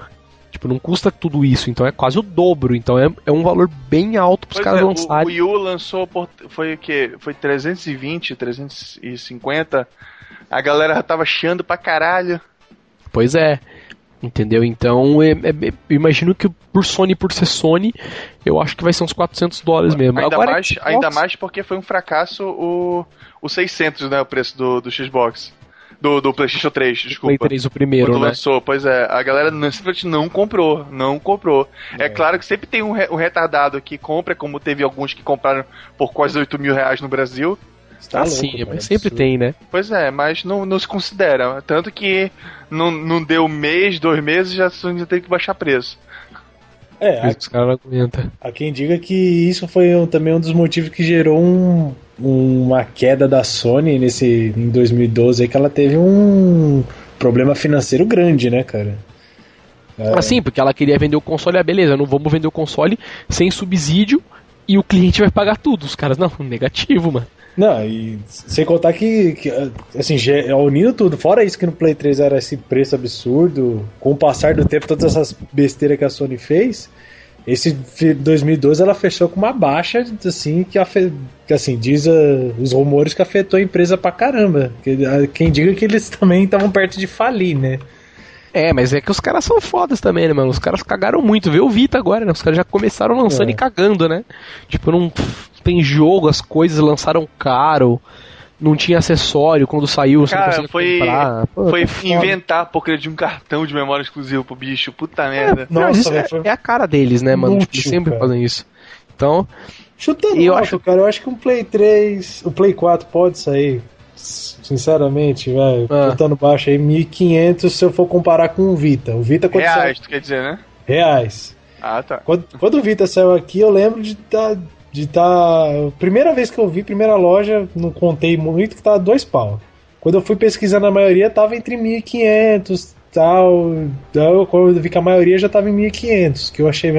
Tipo, não custa tudo isso, então é quase o dobro. Então é, é um valor bem alto pros Pois caras é, o, o lançarem. Wii U lançou por, foi o quê? Foi 320, 350. A galera já tava chiando pra caralho. Pois é. Entendeu? Então, é, é, imagino que por Sony, por ser Sony, eu acho que vai ser uns 400 dólares mesmo. Ainda, Agora, mais, Xbox, ainda mais porque foi um fracasso o, o 600, né? O preço do, do Xbox. Do, do PlayStation 3, desculpa. Play 3 o primeiro, Quando né? lançou, pois é, a galera não, simplesmente não comprou, não comprou. É, claro que sempre tem um, re- um retardado que compra, como teve alguns que compraram por quase 8 mil reais no Brasil. Tá ah, louco, sim, cara, mas sempre absurdo. tem, né? Pois é, mas não, não se considera. Tanto que não, não deu um mês, dois meses, já já teve que baixar preço. É, Por isso que os caras não aguentam. Há quem diga que isso foi um- também um dos motivos que gerou um- uma queda da Sony nesse em 2012 aí que ela teve um problema financeiro grande, né, cara? É, Assim, porque ela queria vender o console, ah, beleza, não vamos vender o console sem subsídio e o cliente vai pagar tudo. Os caras, não, negativo, mano. Não, e sem contar que, que, assim, ge- unindo tudo, fora isso que no Play 3 era esse preço absurdo, com o passar do tempo, todas essas besteiras que a Sony fez, esse fi- 2012 ela fechou com uma baixa, assim, que, afe, que assim, diz ah, os rumores que afetou a empresa pra caramba. Ah, quem diga que eles também estavam perto de falir, né? É, mas é que os caras são fodas também, né, mano? Os caras cagaram muito. Vê o Vita agora, né? Os caras já começaram lançando É. e cagando, né? Tipo, não tem jogo, as coisas lançaram caro. Não tinha acessório quando saiu, você não Cara, conseguia foi, comprar. Pô, foi tá foda. inventar a porcaria de um cartão de memória exclusivo pro bicho. Puta merda. Não, Nossa, isso velho, é, foi- é a cara deles, né, mano? Tipo, eles sempre cara. fazem isso. Então, Chutando eu alto, acho- cara, eu acho que um Play 3, o Play 4 pode sair, sinceramente, velho, Ah. chutando baixo aí, 1.500 se eu for comparar com o Vita. O Vita quando saiu- Reais, tu quer dizer, né? Reais. Ah, tá. Quando, quando o Vita saiu aqui, eu lembro de estar. De tá, primeira vez que eu vi, primeira loja, não contei muito, que tava dois pau. Quando eu fui pesquisar na maioria, tava entre 1.500 tal. Então, quando eu vi que a maioria já tava em 1.500, que eu achei.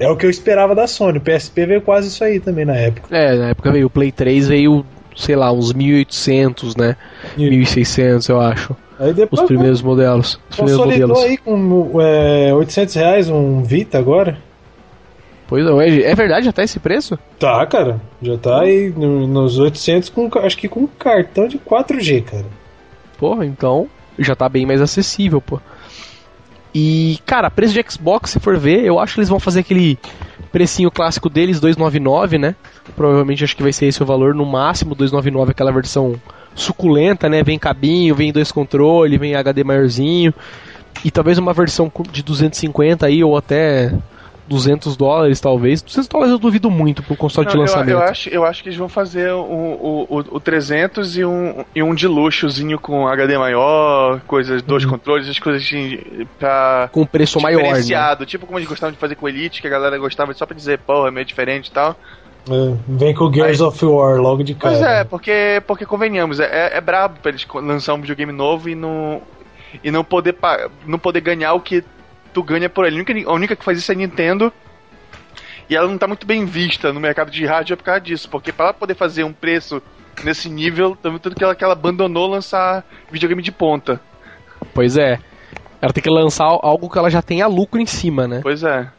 É o que eu esperava da Sony. O PSP veio quase isso aí também na época. é, na época veio o Play 3, veio, sei lá, uns 1.800, né? E- 1.600, eu acho. Aí Os depois primeiros modelos. Os primeiros modelos. aí com é, 800 reais um Vita agora. Pois é, é verdade, já tá esse preço? Tá, cara. Já tá aí no- nos 800, com, acho que com cartão de 4G, cara. Porra, então já tá bem mais acessível, pô. E, cara, preço de Xbox, se for ver, eu acho que eles vão fazer aquele precinho clássico deles, 299, né? Provavelmente acho que vai ser esse o valor, no máximo 299, aquela versão suculenta, né? Vem cabinho, vem dois controles, vem HD maiorzinho. E talvez uma versão de 250 aí, ou até 200 dólares, talvez. 200 dólares eu duvido muito pro console de Não, eu, lançamento. eu acho, eu acho que eles vão fazer o, o, o, o 300 e um, e um de luxozinho com HD maior, coisas, dois controles, as coisas de, pra Com preço maior, né? diferenciado. Tipo como eles gostavam de fazer com Elite, que a galera gostava só pra dizer, pô, é meio diferente e tal. É, vem com o Gears of War logo de cara. Pois é, porque, porque convenhamos, é, é, é brabo pra eles lançar um videogame novo e não, e não poder, não poder ganhar o que tu ganha por ele. A única, a única que faz isso é a Nintendo. E ela não tá muito bem vista no mercado de hardware por causa disso. Porque para ela poder fazer um preço nesse nível, também tudo que ela, que ela abandonou lançar videogame de ponta. Pois é. Ela tem que lançar algo que ela já tenha lucro em cima, né? Pois é.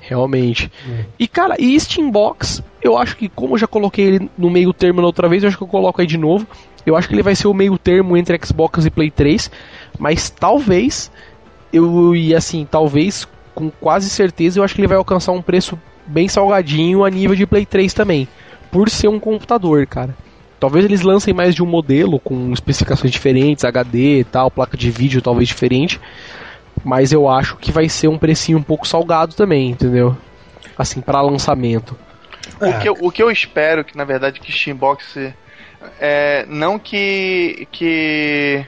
Realmente. E cara, e Steambox, eu acho que como eu já coloquei ele no meio termo na outra vez, eu acho que eu coloco aí de novo. Eu acho que ele vai ser o meio termo entre Xbox e Play 3, mas talvez eu e assim, talvez com quase certeza eu acho que ele vai alcançar um preço bem salgadinho a nível de Play 3 também, por ser um computador, cara. Talvez eles lancem mais de um modelo com especificações diferentes, HD e tal, placa de vídeo talvez diferente. Mas eu acho que vai ser um precinho um pouco salgado também, entendeu? Assim, para lançamento. Ah, O, que eu, o que eu espero que, na verdade, que Steambox é, não que que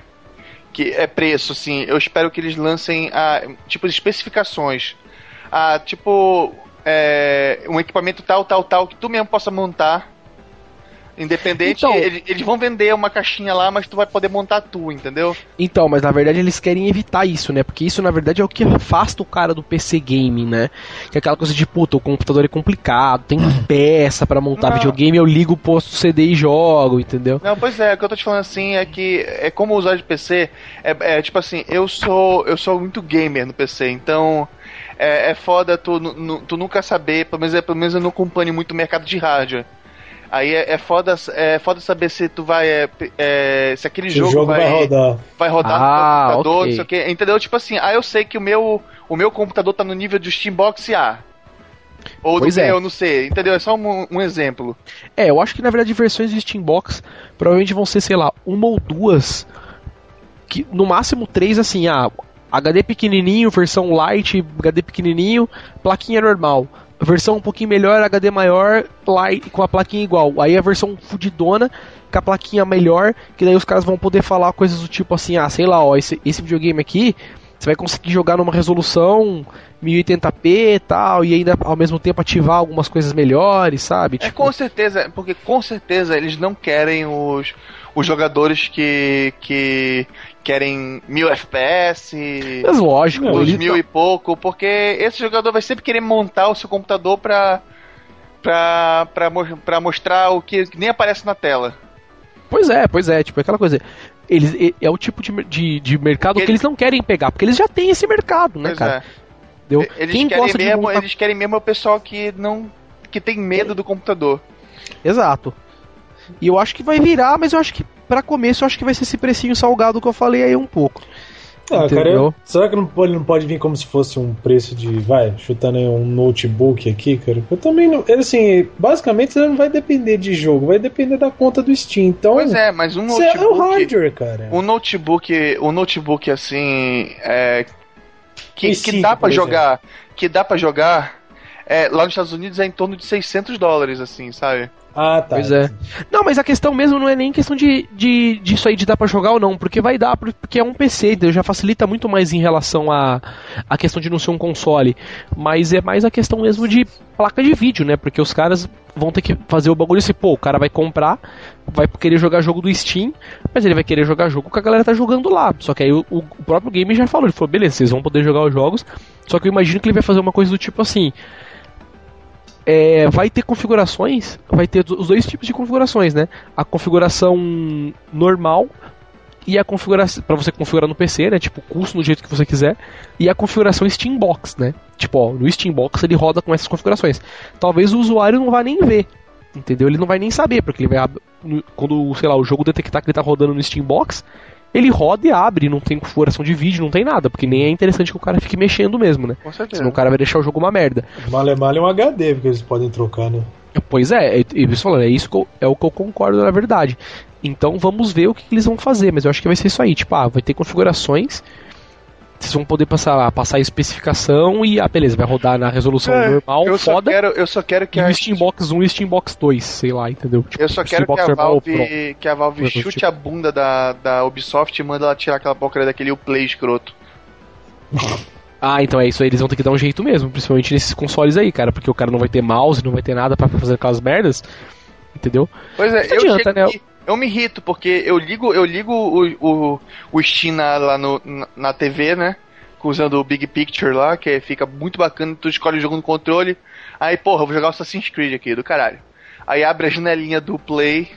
que é preço, assim. Eu espero que eles lancem a tipo especificações, a tipo é, um equipamento tal, tal, tal que tu mesmo possa montar. Independente, Então- eles, eles vão vender uma caixinha lá, mas tu vai poder montar tu, entendeu? Então, mas na verdade eles querem evitar isso, né? Porque isso na verdade é o que afasta o cara do PC gaming, né? Que é aquela coisa de, puta, o computador é complicado, tem peça pra montar Não. videogame, eu ligo o posto CD e jogo, entendeu? Não, pois é, o que eu tô te falando assim é que é como usar de PC, é, é tipo assim, eu sou eu sou muito gamer no PC, então é, é foda tu, tu nunca saber, pelo menos, é- pelo menos eu não acompanho muito o mercado de hardware. Aí é, é, foda, é foda saber se tu vai. É, é, se aquele jogo, jogo vai, vai rodar. vai rodar Ah, no computador, ok. não sei o que. Entendeu? Tipo assim, ah, eu sei que o meu, o meu computador tá no nível de Steambox A. Ou Pois do é. meu, não sei. Entendeu? É só um, um exemplo. É, eu acho que na verdade versões de Steambox provavelmente vão ser, sei lá, uma ou duas. Que, no máximo três, assim, ah, HD pequenininho, versão light, HD pequenininho, plaquinha normal. Versão um pouquinho melhor, HD maior, light, com a plaquinha igual. Aí a versão fudidona, com a plaquinha melhor, que daí os caras vão poder falar coisas do tipo assim, ah, sei lá, ó, esse, esse videogame aqui, você vai conseguir jogar numa resolução 1080p e tal, e ainda ao mesmo tempo ativar algumas coisas melhores, sabe? É com certeza, porque com certeza eles não querem os, os jogadores que, que querem mil FPS, Mas lógico, dois mil e pouco, porque esse jogador vai sempre querer montar o seu computador pra, pra, pra, pra mostrar o que, nem aparece na tela. Pois é, pois é, tipo, é aquela coisa. Eles, é, o tipo de, de, de mercado Ele- que eles não querem pegar, porque eles já têm esse mercado, né, Pois cara? é. Eles Quem querem, gosta de mesmo, montar- eles querem mesmo o pessoal que não. que tem medo do computador. Exato. E eu acho que vai virar, mas eu acho que pra começo eu acho que vai ser esse precinho salgado que eu falei aí um pouco. Ah, cara, Entendeu? eu- será que não pode, não pode vir como se fosse um preço de, vai, chutando aí um notebook aqui, cara? Eu também não. Assim, basicamente você não vai depender de jogo, vai depender da conta do Steam. Então, Pois é, mas um isso é o notebook. hardware, cara. Um notebook. Um notebook assim. É, que, que dá pra por jogar. Que dá pra jogar. É, lá nos Estados Unidos é em torno de 600 dólares, assim, sabe? Ah, tá. Pois é. Não, mas a questão mesmo não é nem questão de, de disso aí de dar pra jogar ou não, porque vai dar, porque é um PC, entendeu? já facilita muito mais em relação a, a questão de não ser um console. Mas é mais a questão mesmo de placa de vídeo, né? Porque os caras vão ter que fazer o bagulho assim, pô, o cara vai comprar, vai querer jogar jogo do Steam, mas ele vai querer jogar jogo que a galera tá jogando lá. Só que aí o, o próprio game já falou, ele falou, beleza, vocês vão poder jogar os jogos, só que eu imagino que ele vai fazer uma coisa do tipo assim. É, vai ter configurações, vai ter os dois tipos de configurações, né? A configuração normal e a configuração para você configurar no PC, né? Tipo, custo no jeito que você quiser, e a configuração Steambox, né? Tipo, ó, no Steambox ele roda com essas configurações. Talvez o usuário não vá nem ver, entendeu? Ele não vai nem saber, porque ele vai quando, sei lá, o jogo detectar que ele tá rodando no Steambox, ele roda e abre, não tem configuração de vídeo, não tem nada, porque nem é interessante que o cara fique mexendo mesmo, né? Com certeza. Senão o cara vai deixar o jogo uma merda. Male male é um HD, porque eles podem trocar, né? Pois é, é, é isso falando, é isso que eu, é o que eu concordo na verdade. Então vamos ver o que, que eles vão fazer, mas eu acho que vai ser isso aí, tipo, ah, vai ter configurações, vocês vão poder passar, passar a especificação e, ah, beleza, vai rodar na resolução É, normal, eu só foda, quero, eu só quero que e a Steambox 1 e Steambox 2, sei lá, entendeu? Tipo, Eu só quero que a. Valve, que a Valve Pro, chute tipo- a bunda da, da Ubisoft e manda ela tirar aquela porcaria daquele Uplay escroto. Ah, então é isso aí, eles vão ter que dar um jeito mesmo, principalmente nesses consoles aí, cara, porque o cara não vai ter mouse, não vai ter nada pra fazer aquelas merdas, entendeu? Pois é, Não eu adianta, né? Eu me irrito, porque eu ligo, eu ligo o, o, o Steam na, lá no, na, na TV, né? Usando o Big Picture lá, que fica muito bacana, tu escolhe o jogo no controle. Aí, porra, vou jogar o Assassin's Creed aqui, do caralho. Aí abre a janelinha do Play,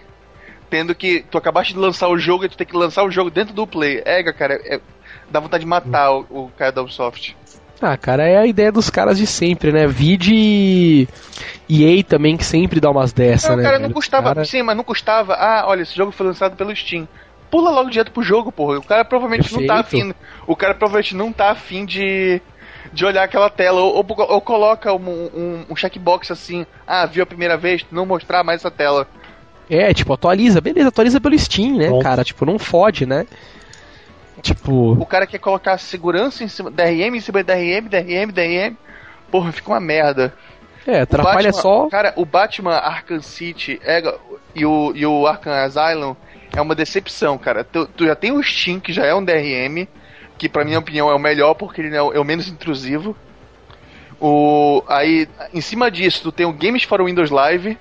tendo que. Tu acabaste de lançar o jogo e tu tem que lançar o jogo dentro do Play. É, cara, é, dá vontade de matar o, o cara da Ubisoft. Ah, cara, é a ideia dos caras de sempre, né? Vide EA também, que sempre dá umas dessa, Não, né? cara, não custava. Cara- Sim, mas não custava. Ah, olha, esse jogo foi lançado pelo Steam. Pula logo direto pro jogo, porra. O cara provavelmente não tá Perfeito. afim. O cara provavelmente não tá afim de. De olhar aquela tela, ou, ou, ou coloca um, um, um checkbox assim, ah, viu a primeira vez, não mostrar mais essa tela. É, tipo, atualiza, beleza, atualiza pelo Steam, né, Pronto. cara? Tipo, não fode, né? Tipo, O cara quer colocar segurança em cima, DRM em cima de DRM, DRM, DRM. Porra, fica uma merda. é, atrapalha Batman- só. Cara, o Batman Arkham City é, e, o, e o Arkham Asylum é uma decepção, cara. Tu, tu já tem o Steam, que já é um DRM, que pra minha opinião é o melhor porque ele é o, é o menos intrusivo. O, aí, em cima disso, tu tem o Games for Windows Live.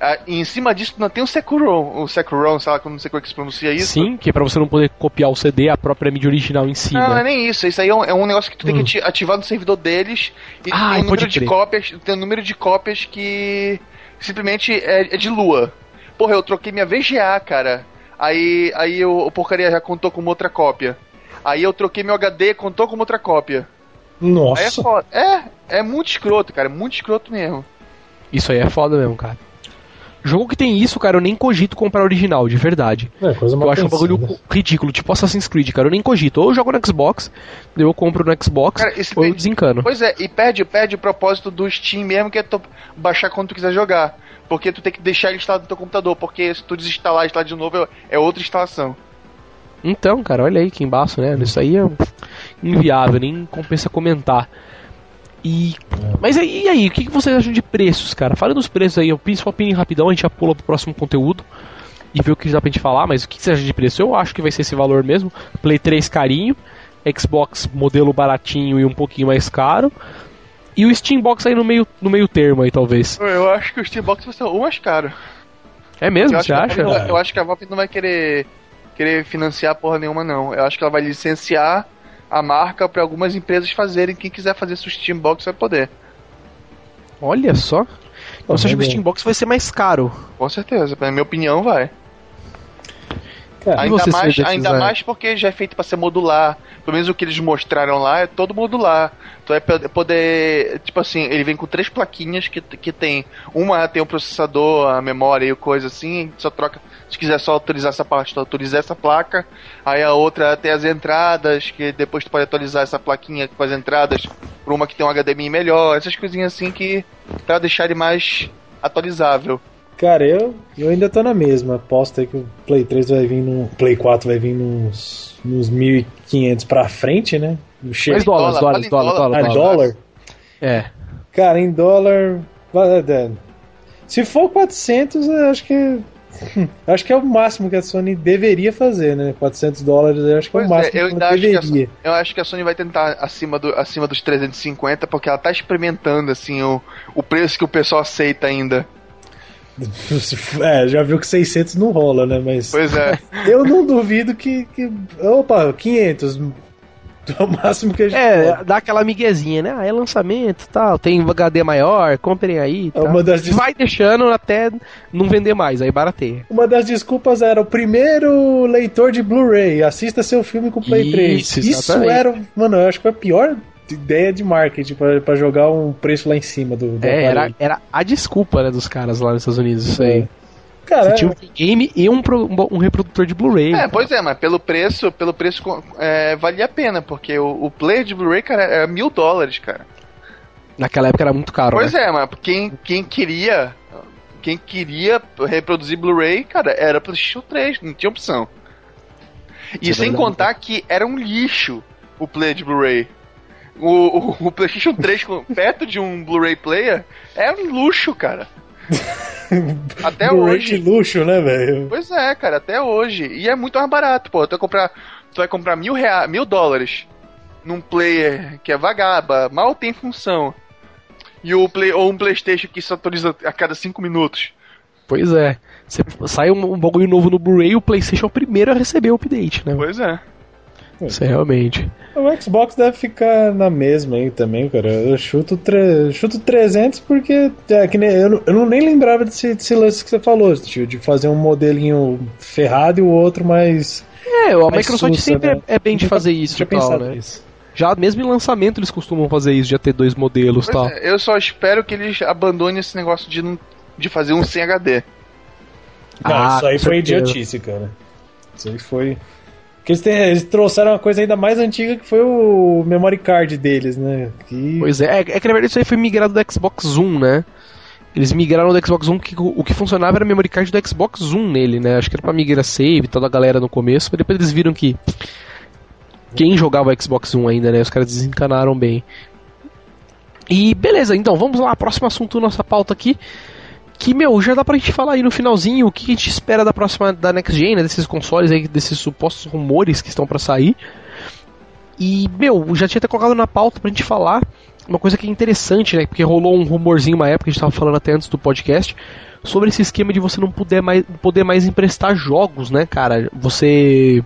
Ah, e em cima disso, tu não tem o Securon, o Securon, sei lá, como não sei como é que se pronuncia isso. Sim, que é pra você não poder copiar o CD, a própria mídia original em si, Não, não é né? nem isso. Isso aí é um, é um negócio que tu tem Hum. que ati- ativar no servidor deles e Ah, tem um número de crer. cópias. Tem um número de cópias que simplesmente é, é de lua. Porra, eu troquei minha VGA, cara. Aí, aí o, o porcaria já contou como outra cópia. Aí eu troquei meu HD, contou como outra cópia. É Nossa. foda. É, é muito escroto, cara. Muito escroto mesmo. Isso aí é foda mesmo, cara. Jogo que tem isso, cara, eu nem cogito comprar original, de verdade. É, coisa eu acho um bagulho ridículo, tipo Assassin's Creed, cara. Eu nem cogito. Ou eu jogo no Xbox, eu compro no Xbox, cara, ou eu desencano. Pois é, e perde, perde o propósito do Steam mesmo, que é tu baixar quando tu quiser jogar. Porque tu tem que deixar ele instalado no teu computador, porque se tu desinstalar e instalar de novo, é outra instalação. Então, cara, olha aí que embaço, né? Isso aí é inviável, nem compensa comentar. E. Mas e aí, o que vocês acham de preços, cara? Fala dos preços aí, eu fiz sua opinião rapidão, a gente já pula pro próximo conteúdo e vê o que dá pra gente falar, mas o que você acha de preço? Eu acho que vai ser esse valor mesmo. Play 3 carinho, Xbox modelo baratinho e um pouquinho mais caro. E o Steambox aí no meio, no meio termo aí, talvez. Eu acho que o Steambox vai ser o mais caro. É mesmo, você acha? eu acho que a Valve não vai querer, querer financiar porra nenhuma, não. Eu acho que ela vai licenciar a marca para algumas empresas fazerem. Quem quiser fazer seu Steambox vai poder. Olha só. Então você acha que o Steambox vai ser mais caro? Com certeza, na minha opinião vai. Cara, ainda mais, ainda mais porque já é feito para ser modular. Pelo menos o que eles mostraram lá é todo modular. Tu vai poder. Tipo assim, ele vem com três plaquinhas que, que tem. Uma tem o processador, a memória e coisa assim. Só troca. Se quiser só autorizar essa parte, tu autoriza essa placa. Aí a outra tem as entradas, que depois tu pode atualizar essa plaquinha com as entradas por uma que tem um HDMI melhor. Essas coisinhas assim que. pra deixar ele mais atualizável. Cara, eu, eu ainda tô na mesma. Aposto aí que o Play 3 vai vir no. Play 4 vai vir nos, nos 1.500 pra frente, né? Mas dólares, dólares, dólar, dólar, dólar, dólar. É. Cara, em dólar. É, se for 400, eu acho que. Acho que é o máximo que a Sony deveria fazer, né? 400 dólares, eu acho que é o máximo é, eu que ela deveria. Que Sony, eu acho que a Sony vai tentar acima, do, acima dos 350, porque ela tá experimentando, assim, o, o preço que o pessoal aceita ainda. É, já viu que 600 não rola, né? Mas. Pois é. Eu não duvido que. que opa, 500. É o máximo que a gente. É, pode. dá aquela miguezinha, né? Ah, é lançamento tal. Tem HD maior, comprem aí. É uma das Vai deixando até não vender mais, aí barateia. Uma das desculpas era o primeiro leitor de Blu-ray. Assista seu filme com o Play Isso, 3. Isso era. Mano, eu acho que foi a pior ideia de marketing para jogar um preço lá em cima do, do é, era, era a desculpa né, dos caras lá nos Estados Unidos, isso aí. É. Você tinha um game e um, um reprodutor de Blu-ray. É, pois é, mas pelo preço, pelo preço é, valia a pena, porque o, o player de Blu-ray, cara, era mil dólares, cara. Naquela época era muito caro. Pois né? é, mas quem, quem queria. Quem queria reproduzir Blu-ray, cara, era PlayStation 3, não tinha opção. E sem contar que era um lixo o player de Blu-ray. O, o, o PlayStation 3 perto de um Blu-ray player é um luxo, cara. até hoje. de luxo, né, velho? Pois é, cara, até hoje. E é muito mais barato, pô. Tu vai comprar, tu vai comprar mil, rea, mil dólares num player que é vagaba, mal tem função. E o play, ou um PlayStation que se atualiza a cada 5 minutos. Pois é. Você sai um, um bagulho novo no Blu-ray, o PlayStation é o primeiro a receber o update, né? Pois é. Isso é realmente. O Xbox deve ficar na mesma aí também, cara. Eu chuto, tre... chuto 300 porque é, que nem... eu, não, eu não nem lembrava desse, desse lance que você falou, tio, de fazer um modelinho ferrado e o outro mais. É, a mais Microsoft sussa, sempre né? é bem de fazer isso e tal, né? Nisso. Já mesmo em lançamento eles costumam fazer isso, de ter dois modelos e tal. É, eu só espero que eles abandonem esse negócio de, de fazer um sem HD. Não, ah, isso aí foi certeza. idiotice, cara. Isso aí foi. Porque eles, têm, eles, trouxeram uma coisa ainda mais antiga que foi o memory card deles, né? Que... Pois é, é, é, que na verdade isso aí foi migrado do Xbox One, né? Eles migraram do Xbox One, que o que funcionava era o memory card do Xbox One nele, né? Acho que era pra migrar save, toda a galera no começo, mas depois eles viram que quem jogava Xbox One ainda, né? Os caras desencanaram bem. E beleza, então vamos lá, próximo assunto da nossa pauta aqui que, meu, já dá pra gente falar aí no finalzinho o que a gente espera da próxima, da Next Gen, né, desses consoles aí, desses supostos rumores que estão para sair. E, meu, já tinha até colocado na pauta pra gente falar uma coisa que é interessante, né, porque rolou um rumorzinho uma época, a gente tava falando até antes do podcast, sobre esse esquema de você não poder mais, poder mais emprestar jogos, né, cara? Você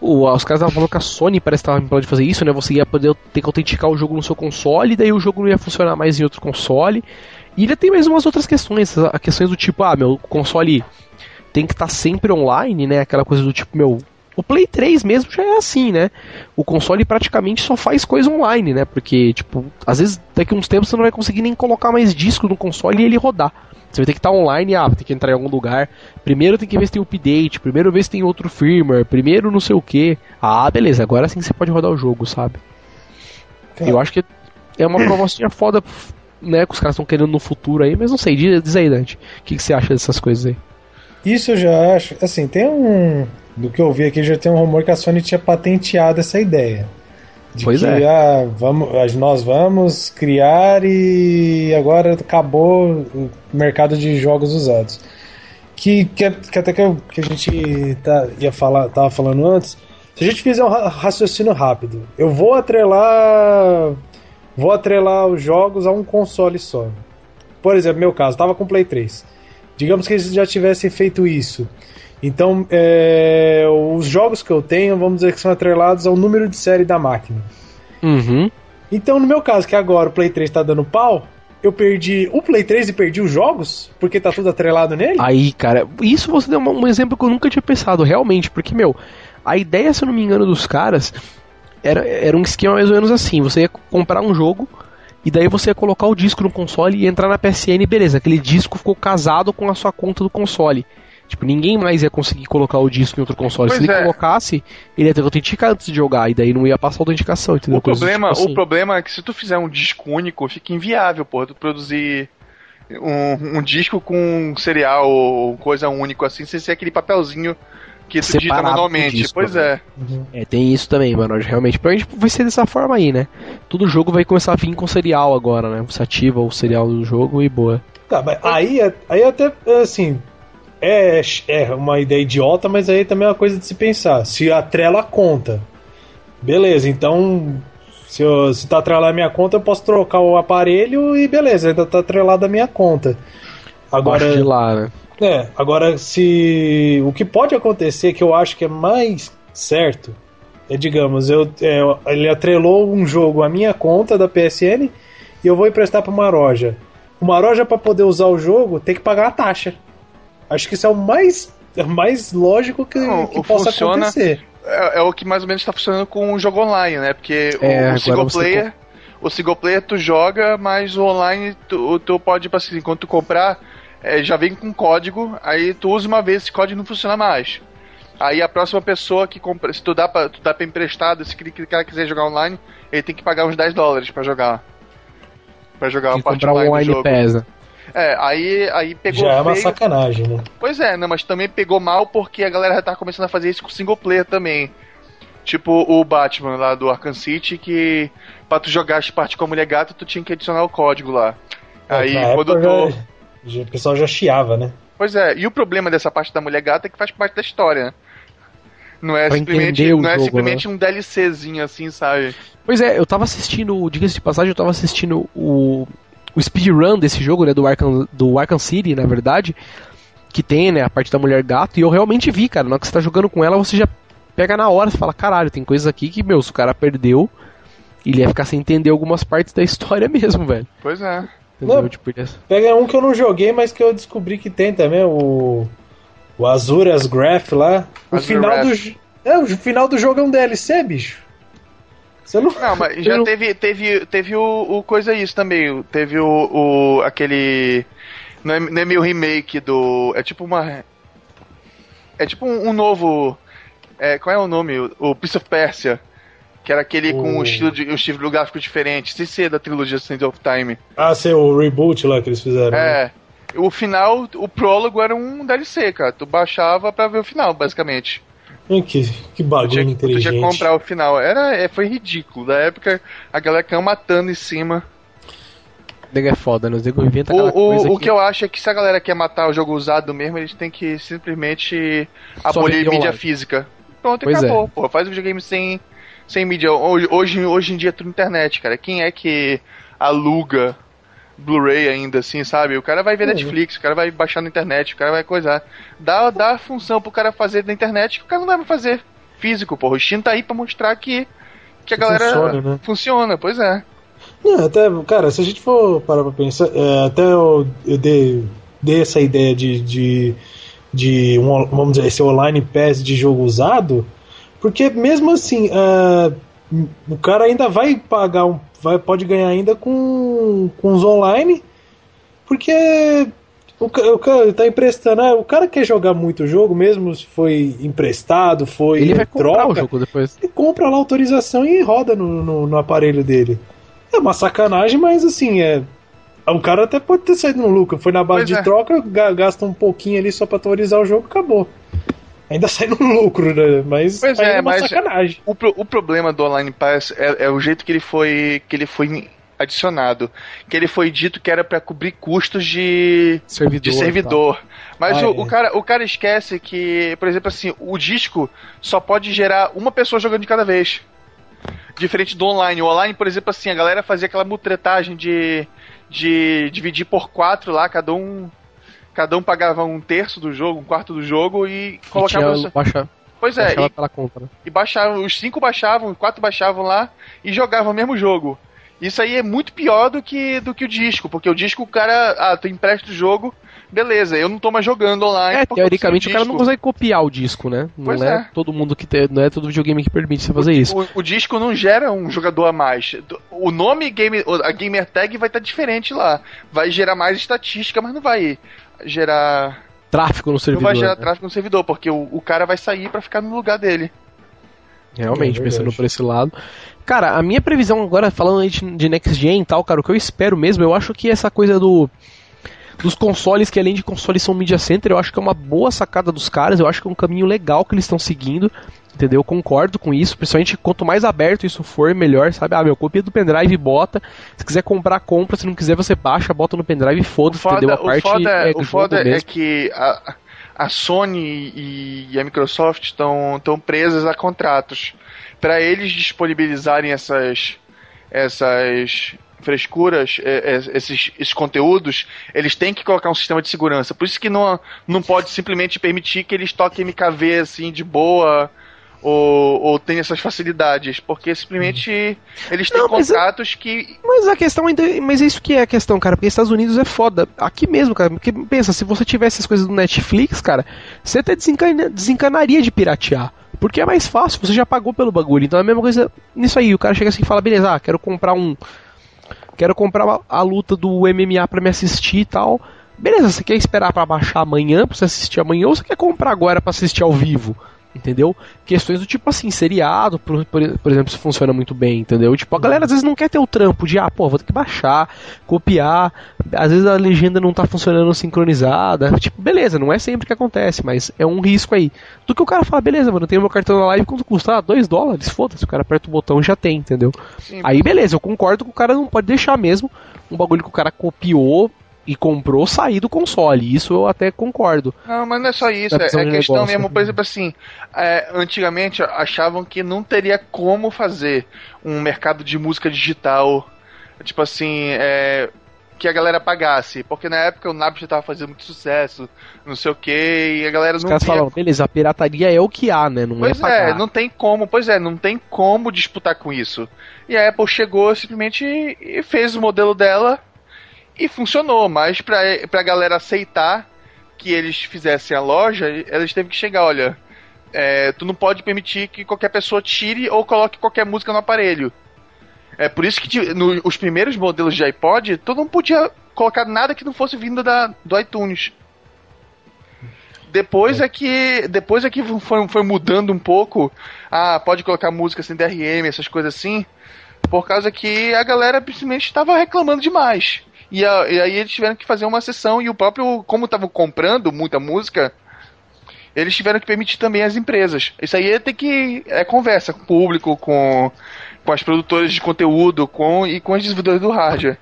os caras estavam falando que a Sony parece que estava de fazer isso, né? Você ia poder ter que autenticar o jogo no seu console, daí o jogo não ia funcionar mais em outro console. E ainda tem mais umas outras questões, a questões do tipo, ah, meu console tem que estar tá sempre online, né? Aquela coisa do tipo, meu, O Play 3 mesmo já é assim, né? O console praticamente só faz coisa online, né? Porque, tipo, às vezes daqui a uns tempos você não vai conseguir nem colocar mais disco no console e ele rodar. Você vai ter que estar online, ah, ter que entrar em algum lugar. Primeiro tem que ver se tem update, primeiro ver se tem outro firmware, primeiro não sei o que. Ah, beleza, agora sim você pode rodar o jogo, sabe? Eu acho que é uma promoção foda, né, que os caras estão querendo no futuro aí, mas não sei, diz, diz aí, Dante, o que, que você acha dessas coisas aí? Isso eu já acho, assim, tem um. Do que eu vi aqui, já tem um rumor que a Sony tinha patenteado essa ideia. De pois que, é. Ah, vamos, nós vamos criar e agora acabou o mercado de jogos usados. Que, que, que até que, eu, que a gente tá, ia falar, tava falando antes, se a gente fizer um raciocínio rápido, eu vou atrelar. Vou atrelar os jogos a um console só. Por exemplo, meu caso, tava com Play 3. Digamos que eles já tivessem feito isso. Então, é, os jogos que eu tenho, vamos dizer que são atrelados ao número de série da máquina. Uhum. Então, no meu caso, que agora o Play 3 tá dando pau, eu perdi o Play 3 e perdi os jogos? Porque tá tudo atrelado nele? Aí, cara, isso você deu um exemplo que eu nunca tinha pensado, realmente, porque, meu, a ideia, se eu não me engano, dos caras era, era um esquema mais ou menos assim: você ia comprar um jogo. E daí você ia colocar o disco no console e entrar na PSN, beleza, aquele disco ficou casado com a sua conta do console. Tipo, ninguém mais ia conseguir colocar o disco em outro console. Pois Se ele é. colocasse, ele ia ter que autenticar antes de jogar, e daí não ia passar a autenticação, entendeu? O Coisa problema, tipo assim. o problema é que se tu fizer um disco único, fica inviável, porra, tu produzir um, um disco com um serial ou coisa único assim, sem ser aquele papelzinho que tu digita manualmente. disco, pois né? é. É, tem isso também, mano. Realmente, provavelmente vai ser dessa forma aí, né? Todo jogo vai começar a vir com serial agora, né? Você ativa o serial do jogo e boa. Tá, mas aí, aí até, assim, é, é uma ideia idiota, mas aí também é uma coisa de se pensar. Se atrela a conta, beleza, então se, eu, se tá atrelado a minha conta, eu posso trocar o aparelho e beleza, ainda tá atrelado a minha conta. Agora de lá, né? é, agora se o que pode acontecer que eu acho que é mais certo é, digamos, eu, é, ele atrelou um jogo à minha conta da PSN e eu vou emprestar para uma loja. Uma loja para poder usar o jogo tem que pagar a taxa. Acho que isso é o mais, é o mais lógico que, Não, que possa funciona- acontecer. É, é o que mais ou menos tá funcionando com o jogo online, né? Porque É, o, single você player. O single player tu joga, mas o online tu, tu pode, tipo assim, quando tu comprar, é, já vem com código, aí tu usa uma vez, esse código não funciona mais. Aí a próxima pessoa que compra, se tu dá pra, tu dá pra emprestado, se aquele cara quiser jogar online, ele tem que pagar uns 10 dólares pra jogar. Pra jogar Tem a que parte comprar um online do online jogo. né? É, aí, aí pegou Já é uma feio. sacanagem, né? Pois é, não, mas também pegou mal porque a galera já tá começando a fazer isso com single player também. Tipo o Batman lá do Arkham City, que pra tu jogar as partes com a mulher gata, tu tinha que adicionar o código lá. Aí Na quando época tu. já- o pessoal já chiava, né? Pois é, e o problema dessa parte da mulher gata é que faz parte da história, né? Não é Pra simplesmente, não é jogo, simplesmente um DLCzinho assim, sabe? Pois é, eu tava assistindo, diga-se de passagem, eu tava assistindo o, o speedrun desse jogo, né, do Arkham, do Arkham City, na verdade, que tem, né, a parte da mulher gato, e eu realmente vi, cara, na hora que você tá jogando com ela, você já pega na hora, você fala, caralho, tem coisas aqui que, meu, se o cara perdeu, ele ia ficar sem entender algumas partes da história mesmo, velho. Pois é. Não. Tipo, ele- Pega um que eu não joguei, mas que eu descobri que tem também, o. O Azuras Graph lá. O Azure final do. É, o final do jogo é um DLC, bicho. Você não. Não, mas já Eu- teve, teve, teve o, o coisa isso também. Teve o, o aquele. Não é, não é meio remake do. É tipo uma. É tipo um, um novo. É, qual é o nome? O, o Prince of Persia. Que era aquele com O- o estilo, de, o estilo gráfico diferente. Sem ser da trilogia Sands of Time. Ah, sei, o reboot lá que eles fizeram. né? É. O final, o prólogo era um DLC, cara. Tu baixava pra ver o final, basicamente. Hum, Que, que Tu bagulho tinha, tu tinha inteligente. que comprar o final. Era, é, foi ridículo. Da época, a galera caiu matando em cima. Nego é foda, né? Nego inventa O, o, o que eu acho é que se a galera quer matar o jogo usado mesmo, eles têm que simplesmente abolir vender mídia online. física. Pronto, e Pois é. acabou, pô. Faz o videogame sem, sem mídia. Hoje, hoje, em dia é tudo internet, cara. Quem é que aluga Blu-ray ainda, assim, sabe? O cara vai ver Uhum. Netflix, o cara vai baixar na internet, o cara vai coisar. Dá, dá função pro cara fazer na internet que o cara não vai fazer físico, pô. O Steam tá aí pra mostrar que, que a galera funciona, né? funciona, pois é. Não, até, cara, se a gente for parar pra pensar, é, até eu, eu dei, dei essa ideia de, de, de um, vamos dizer, esse online pass de jogo usado, Porque mesmo assim, uh, o cara ainda vai pagar, um, vai, pode ganhar ainda com, com os online, porque o, o cara tá emprestando. Ah, o cara quer jogar muito o jogo, mesmo se foi emprestado, foi ele vai troca, comprar o jogo depois. Ele compra lá a autorização e roda no, no, no aparelho dele. É uma sacanagem, mas assim, é. O cara até pode ter saído no lucro. Foi na base pois de é. troca, gasta um pouquinho ali só pra atualizar o jogo, acabou. Ainda sai no lucro, né? Mas pois é, é uma mas sacanagem. O, o problema do Online Pass é, é, o jeito que ele foi. que ele foi adicionado. Que ele foi dito que era para cobrir custos de servidor. De servidor. Mas ah, o, é. o, cara, o cara esquece que, por exemplo, assim, o disco só pode gerar uma pessoa jogando de cada vez. Diferente do online. O online, por exemplo, assim, a galera fazia aquela mutretagem de, de dividir por quatro lá, cada um. Cada um pagava um terço do jogo, um quarto do jogo e colocava. E baixa, pois é, e, conta, né? e baixavam, os cinco baixavam, os quatro baixavam lá e jogavam o mesmo jogo. Isso aí é muito pior do que, do que o disco, porque o disco o cara, ah, tu empresta o jogo, beleza, eu não tô mais jogando online. É, teoricamente o cara não consegue copiar o disco, né? Não pois é, é, todo mundo que tem, não é todo videogame que permite você fazer o, isso. O, o, disco não gera um jogador a mais. O nome game, a gamer tag vai estar tá diferente lá. Vai gerar mais estatística, mas não vai gerar tráfego no servidor. Não vai gerar né? tráfego no servidor, porque o, o cara vai sair para ficar no lugar dele. Realmente, é pensando por esse lado. Cara, a minha previsão agora, falando de Next Gen e tal, cara, o que eu espero mesmo, eu acho que essa coisa do dos consoles que além de consoles são media center, eu acho que é uma boa sacada dos caras, eu acho que é um caminho legal que eles estão seguindo, entendeu? Eu concordo com isso, principalmente quanto mais aberto isso for, melhor, sabe? Ah, meu, copia do pendrive e bota, se quiser comprar, compra, se não quiser você baixa, bota no pendrive e foda-se, entendeu? A parte foda, é, o foda é que a, a Sony e a Microsoft estão presas a contratos para eles disponibilizarem essas essas frescuras, é, é, esses, esses conteúdos, eles têm que colocar um sistema de segurança. Por isso que não, não pode simplesmente permitir que eles toquem MKV assim de boa ou, ou tem essas facilidades, porque simplesmente eles têm não, contratos a, que. Mas a questão ainda. Mas é isso que é a questão, cara, porque Estados Unidos é foda. Aqui mesmo, cara, porque pensa, se você tivesse as coisas do Netflix, cara, você até desencana, desencanaria de piratear. Porque é mais fácil, você já pagou pelo bagulho. Então é a mesma coisa nisso aí. O cara chega assim e fala: beleza, ah, quero comprar um. Quero comprar a luta do MMA para me assistir e tal. Beleza, você quer esperar para baixar amanhã pra você assistir amanhã ou você quer comprar agora para assistir ao vivo? Entendeu? Questões do tipo assim, seriado, por, por, por, exemplo, se funciona muito bem, entendeu? Tipo, a galera às vezes não quer ter o trampo de, ah, pô, vou ter que baixar, copiar, às vezes a legenda não tá funcionando sincronizada, tipo, beleza, não é sempre que acontece, mas é um risco aí. Do que o cara fala, beleza, mano, eu tenho meu cartão na live, quanto custa? Ah, 2 dólares, foda-se, o cara aperta o botão e já tem, entendeu? Sim, aí beleza, eu concordo que o cara não pode deixar mesmo um bagulho que o cara copiou e comprou sair do console. Isso eu até concordo. Não, mas não é só isso. É, é questão negócio. mesmo, por exemplo, assim. É, antigamente achavam que não teria como fazer um mercado de música digital. Tipo assim, é, que a galera pagasse. Porque na época o Napster tava fazendo muito sucesso, não sei o que, e a galera Os não. Os caras falam, beleza, a pirataria é o que há, né? Não é pois é, pagar. é, não tem como, pois é, não tem como disputar com isso. E a Apple chegou simplesmente e fez o modelo dela e funcionou, mas pra, pra galera aceitar que eles fizessem a loja, eles teve que chegar, olha, é, tu não pode permitir que qualquer pessoa tire ou coloque qualquer música no aparelho. É por isso que no, primeiros modelos de iPod, tu não podia colocar nada que não fosse vindo da, do iTunes. Depois é que depois é que foi, foi mudando um pouco. Ah, pode colocar música sem DRM, essas coisas assim. Por causa que a galera simplesmente estava reclamando demais. E, a, e, aí eles tiveram que fazer uma sessão e o próprio, como estavam comprando muita música, eles tiveram que permitir também as empresas. Isso aí é ter que é conversa com o público, com, com as produtoras de conteúdo, com e com os desenvolvedores do hardware.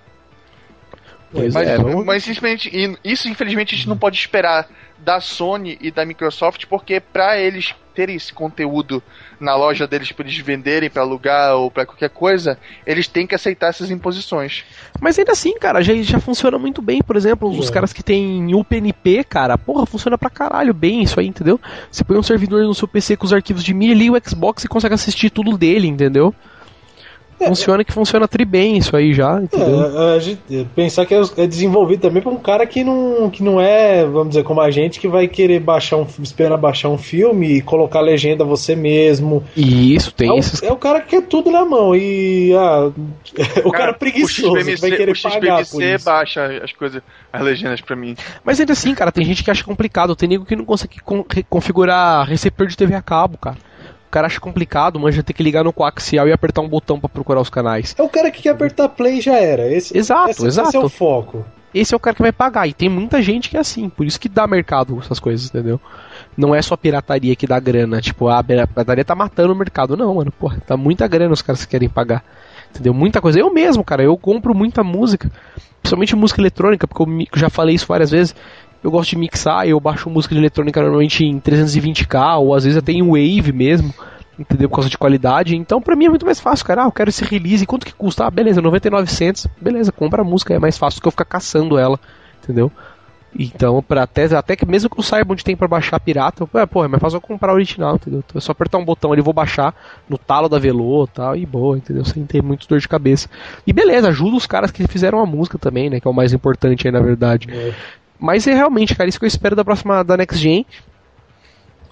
Pois mas, é, mas simplesmente isso infelizmente a gente não pode esperar da Sony e da Microsoft porque para eles terem esse conteúdo na loja deles para eles venderem para alugar ou para qualquer coisa, eles têm que aceitar essas imposições. Mas ainda assim, cara, já, já funciona muito bem. Por exemplo, os é. caras que tem UPnP, cara, porra, funciona pra caralho bem isso aí, entendeu? Você põe um servidor no seu PC com os arquivos de mídia, liga o Xbox e consegue assistir tudo dele, entendeu? É, funciona que funciona tri bem isso aí já, entendeu? É, a gente, pensar que é, é desenvolvido também por um cara que não, que não é, vamos dizer, como a gente, que vai querer baixar um, esperar baixar um filme e colocar a legenda você mesmo. E isso, tem é esses... O, é o cara que quer tudo na mão e ah, o cara, cara preguiçoso o XBMC, vai querer o pagar por isso. baixa as coisas, as legendas pra mim. Mas ainda assim, cara, tem gente que acha complicado, tem nego que não consegue configurar receptor de TV a cabo, cara cara acha complicado, manja ter que ligar no coaxial e apertar um botão para procurar os canais. É o cara que quer apertar play já era. Esse, exato, esse, exato. Esse é o foco. Esse é o cara que vai pagar. E tem muita gente que é assim, por isso que dá mercado essas coisas, entendeu? Não é só pirataria que dá grana. Tipo, a pirataria tá matando o mercado. Não, mano, porra, tá muita grana os caras que querem pagar. Entendeu? Muita coisa. Eu mesmo, cara, eu compro muita música. Principalmente música eletrônica, porque eu já falei isso várias vezes eu gosto de mixar, eu baixo música de eletrônica normalmente em 320k, ou às vezes até em Wave mesmo entendeu? Por causa de qualidade. Então, pra mim é muito mais fácil, cara. Ah, eu quero esse release. Quanto que custa? Ah, beleza, 99 centos. Beleza, compra a música. É mais fácil do que eu ficar caçando ela, entendeu? Então, pra até, até que mesmo que eu saiba onde tem pra baixar pirata, eu, é, porra, é mais fácil eu comprar original, entendeu? Então, é só apertar um botão ali, vou baixar no talo da Velô e tal, e boa, entendeu? Sem ter muito dor de cabeça. E beleza, ajuda os caras que fizeram a música também, né? Que é o mais importante aí, na verdade. É. Mas é realmente, cara, isso que eu espero da próxima da Next Gen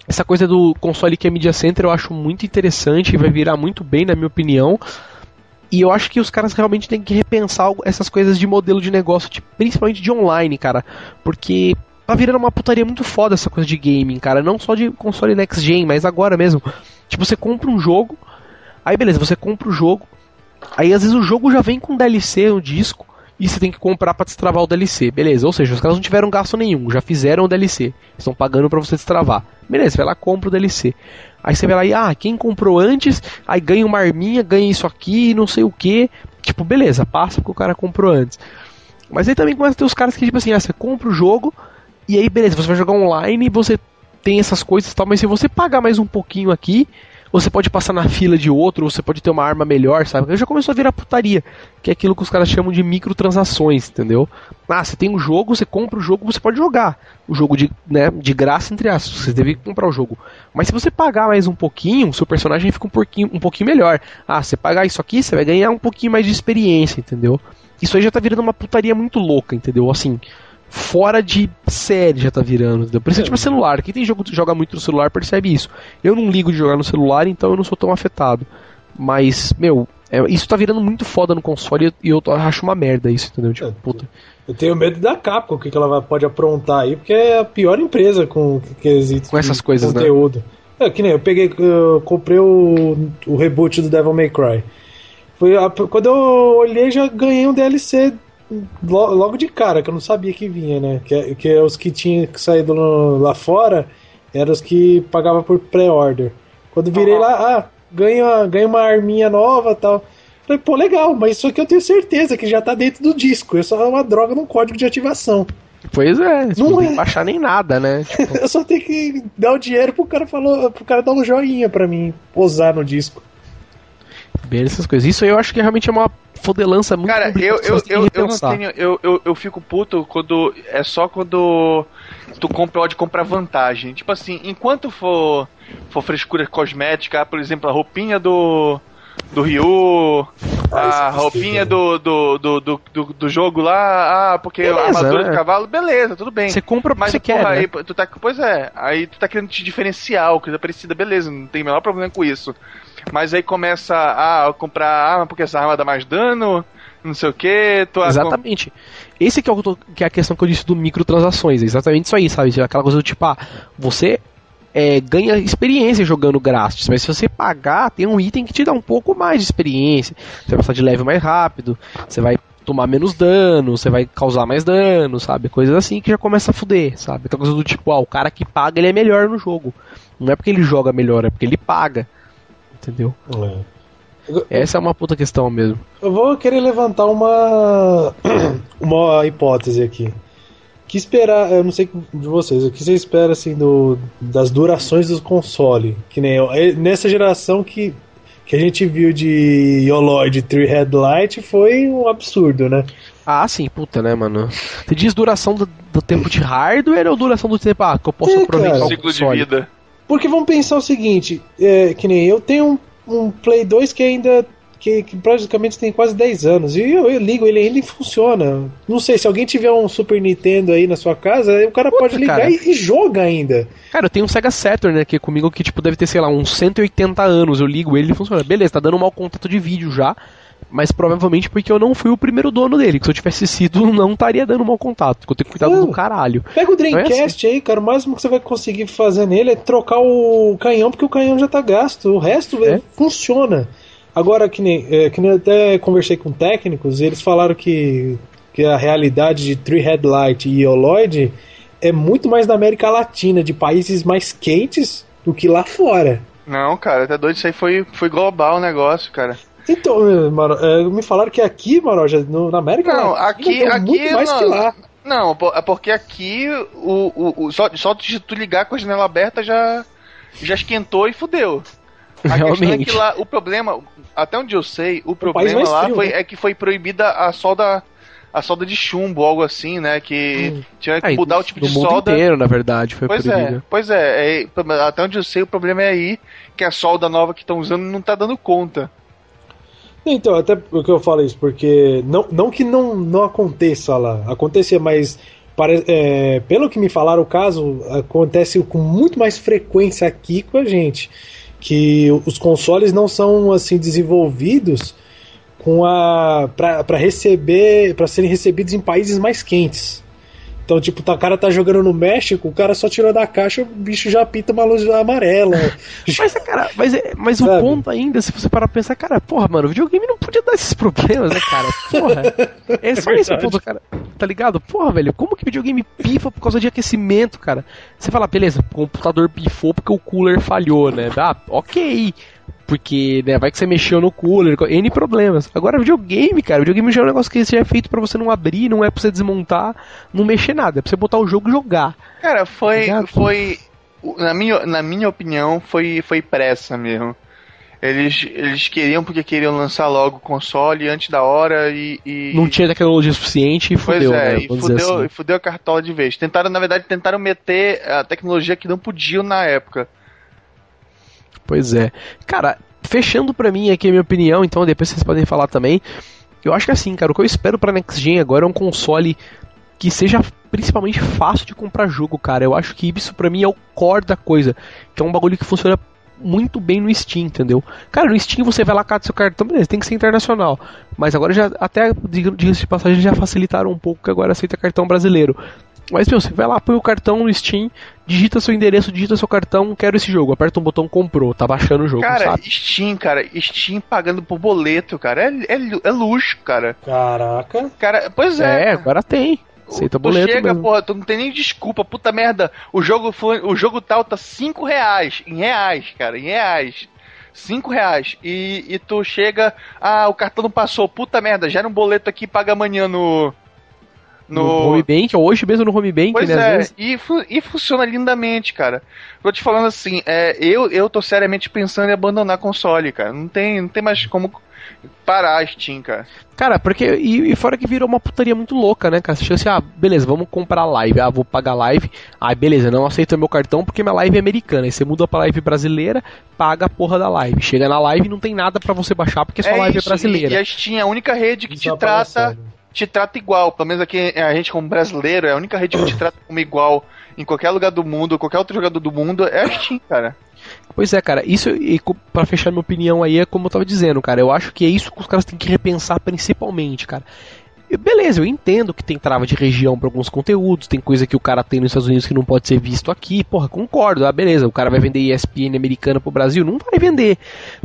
essa coisa do console que é Media Center eu acho muito interessante e vai virar muito bem, na minha opinião. E eu acho que os caras realmente têm que repensar essas coisas de modelo de negócio, de, principalmente de online, cara. Porque tá virando uma putaria muito foda essa coisa de gaming, cara. Não só de console next gen, mas agora mesmo. Tipo, você compra um jogo, aí beleza, você compra o jogo, aí às vezes o jogo já vem com DLC no disco, e você tem que comprar para destravar o DLC. Beleza, ou seja, os caras não tiveram gasto nenhum, já fizeram o DLC. Estão pagando para você destravar. Beleza, vai lá compra o DLC. Aí você vai lá e, ah, quem comprou antes, aí ganha uma arminha, ganha isso aqui, não sei o que. Tipo, beleza, passa porque o cara comprou antes. Mas aí também começa a ter os caras que, tipo assim, ah, você compra o jogo, e aí beleza, você vai jogar online e você tem essas coisas e tal, mas se você pagar mais um pouquinho aqui, você pode passar na fila de outro, você pode ter uma arma melhor, sabe? Já começou a virar putaria, que é aquilo que os caras chamam de microtransações, entendeu? Ah, você tem um jogo, você compra o jogo, você pode jogar. O jogo de, né, de graça, entre aspas, você deve comprar o jogo. Mas se você pagar mais um pouquinho, seu personagem fica um pouquinho, um pouquinho melhor. Ah, você pagar isso aqui, você vai ganhar um pouquinho mais de experiência, entendeu? Isso aí já tá virando uma putaria muito louca, entendeu? Assim, fora de série já tá virando. Entendeu? Por isso é tipo celular. Quem tem jogo joga muito no celular percebe isso. Eu não ligo de jogar no celular, então eu não sou tão afetado. Mas, meu, é, isso tá virando muito foda no console e eu, eu acho uma merda isso, entendeu? Tipo, é, puta. Eu tenho medo da Capcom, o que, que ela pode aprontar aí, porque é a pior empresa com quesito com essas coisas, né? conteúdo. Né? É, que nem eu peguei, eu comprei o, o reboot do Devil May Cry. Foi a, quando eu olhei, já ganhei um DLC logo de cara, que eu não sabia que vinha, né? Que, é, que é os que tinham saído no, lá fora eram os que pagava por pré-order. Quando virei uhum. lá, ah, ganha, ganha uma arminha nova tal. Falei, pô, legal, mas isso aqui eu tenho certeza que já tá dentro do disco. É só uma droga num código de ativação. Pois é, não, não tem que baixar nem nada, né? Tipo... eu só tenho que dar o dinheiro pro cara, falou, pro cara dar um joinha pra mim posar no disco. Bem, essas coisas. Isso aí eu acho que realmente é uma fodelança muito Cara, eu, eu, eu, eu não tenho. Eu, eu, eu fico puto quando. É só quando tu compra, pode comprar vantagem. Tipo assim, enquanto for, for frescura cosmética, por exemplo, a roupinha do. Do Ryu, ah, a roupinha do, do, do, do, do, jogo lá, ah, porque a armadura do cavalo, beleza, tudo bem. Você compra mas você quer, né? aí, tu tá, Pois é, aí tu tá querendo te diferenciar, coisa parecida, beleza, não tem o menor problema com isso. Mas aí começa a comprar arma porque essa arma dá mais dano, não sei o que. Exatamente. Esse que é, o, que é a questão que eu disse do microtransações. É exatamente isso aí, sabe? Aquela coisa do tipo, ah, você é, ganha experiência jogando grátis, mas se você pagar, tem um item que te dá um pouco mais de experiência. Você vai passar de level mais rápido, você vai tomar menos dano, você vai causar mais dano, sabe? Coisas assim que já começa a fuder, sabe? Aquela coisa do tipo, ah, o cara que paga ele é melhor no jogo. Não é porque ele joga melhor, é porque ele paga entendeu? É. Essa é uma puta questão mesmo. Eu vou querer levantar uma uma hipótese aqui. Que esperar, eu não sei de vocês, o que você espera assim do, das durações do console? Que nem eu, é, nessa geração que que a gente viu de Yoloid Three Headlight foi um absurdo, né? Ah, sim, puta, né, mano? Você diz duração do, do tempo de hardware ou duração do tempo ah, que eu posso é, aproveitar cara, o ciclo console? de vida? Porque vamos pensar o seguinte, é, que nem eu tenho um, um Play 2 que ainda que, que praticamente tem quase 10 anos. E eu, eu, ligo ele ainda e funciona. Não sei, se alguém tiver um Super Nintendo aí na sua casa, o cara Puta, pode ligar cara. E, e, joga ainda. Cara, eu tenho um Sega Saturn aqui comigo que tipo deve ter, sei lá, uns 180 anos. Eu ligo ele e funciona. Beleza, tá dando um mau contato de vídeo já mas provavelmente porque eu não fui o primeiro dono dele. Que se eu tivesse sido, não estaria dando mau contato. Porque eu tenho cuidado é. do caralho. Pega o Dreamcast é assim. aí, cara. O máximo que você vai conseguir fazer nele é trocar o canhão, porque o canhão já tá gasto. O resto é. funciona. Agora, que nem, é, que nem eu até conversei com técnicos, eles falaram que, que a realidade de Three Headlight e Holoid é muito mais da América Latina, de países mais quentes do que lá fora. Não, cara, tá doido, isso aí foi, foi global o negócio, cara. Então, mano, é, me falaram que aqui, Maroja, no, na América não, aqui, aqui muito mais não, que lá. Não, é porque aqui o, o, o, só, só de tu ligar com a janela aberta já, já esquentou e fudeu. A Realmente. questão é que lá o problema, até onde eu sei, o, o problema lá frio, foi, né? é que foi proibida a solda a solda de chumbo, algo assim, né? Que hum. tinha que mudar o tipo de mundo solda. inteiro, na verdade, foi pois proibida. É, pois é, é, até onde eu sei, o problema é aí que a solda nova que estão usando não tá dando conta. Então, até porque eu falo isso, porque não, não que não, não aconteça lá, acontecia, mas é, pelo que me falaram, o caso acontece com muito mais frequência aqui com a gente, que os consoles não são assim desenvolvidos com a para receber, para serem recebidos em países mais quentes. Então, tipo, tá, o cara tá jogando no México, o cara só tirou da caixa, o bicho já pinta uma luz amarela. mas, cara, mas, é, mas o ponto ainda, se você parar pra pensar, cara, porra, mano, o videogame não podia dar esses problemas, né, cara? Porra. É só é esse ponto, cara. Tá ligado? Porra, velho, como que videogame pifa por causa de aquecimento, cara? Você fala, beleza, o computador pifou porque o cooler falhou, né? Ah, ok. Porque, né, vai que você mexeu no cooler, N problemas. Agora, videogame, cara, videogame já é um negócio que já é feito para você não abrir, não é pra você desmontar, não mexer nada, é pra você botar o jogo e jogar. Cara, foi. Tá foi na, minha, na minha opinião, foi, foi pressa mesmo. Eles, eles queriam porque queriam lançar logo o console antes da hora e, e... Não tinha tecnologia suficiente e fudeu, pois é, né? E fudeu, assim. e fudeu a cartola de vez. Tentaram, na verdade, tentaram meter a tecnologia que não podiam na época. Pois é. Cara, fechando pra mim aqui a minha opinião, então depois vocês podem falar também. Eu acho que assim, cara, o que eu espero pra Next Gen agora é um console que seja principalmente fácil de comprar jogo, cara. Eu acho que isso pra mim é o core da coisa. Que é um bagulho que funciona muito bem no Steam, entendeu? Cara, no Steam você vai lá, cata seu cartão, beleza, tem que ser internacional. Mas agora já, até, diga-se de passagem, já facilitaram um pouco que agora aceita cartão brasileiro. Mas, meu, você vai lá, põe o cartão no Steam, digita seu endereço, digita seu cartão, quero esse jogo. Aperta um botão, comprou, tá baixando o jogo, cara, sabe? Steam, cara, Steam pagando por boleto, cara, é, é, é luxo, cara. Caraca. Cara, pois é. É, agora tem. Aceita boleto chega, mesmo. porra, tu não tem nem desculpa, puta merda. O jogo foi, o jogo tal tá 5 reais, em reais, cara, em reais. 5 reais. E, e tu chega, ah, o cartão não passou, puta merda, gera um boleto aqui paga amanhã no, no, no home bank, hoje mesmo no home bank, pois né? É, e, fu e funciona lindamente, cara. Tô te falando assim, é, eu, eu tô seriamente pensando em abandonar console, cara. Não tem, não tem mais como parar a Steam, cara. Cara, porque. E, e, fora que virou uma putaria muito louca, né, cara? Você chega assim, ah, beleza, vamos comprar live. Ah, vou pagar live. Ah, beleza, não aceita meu cartão porque minha live é americana. Aí você muda pra live brasileira, paga a porra da live. Chega na live e não tem nada para você baixar porque sua é live é isso, é brasileira. E, e a Steam é a única rede que te trata te trata igual. Pelo menos aqui a gente, como brasileiro, é a única rede que te trata como igual em qualquer lugar do mundo, qualquer outro jogador do mundo, é a Steam, cara. Pois é, cara, isso, e para fechar minha opinião aí, é como eu tava dizendo, cara, eu acho que é isso que os caras têm que repensar principalmente, cara. Beleza, eu entendo que tem trava de região para alguns conteúdos, tem coisa que o cara tem nos Estados Unidos que não pode ser visto aqui, porra, concordo, ah, beleza, o cara vai vender ESPN americana pro Brasil, não vai vender.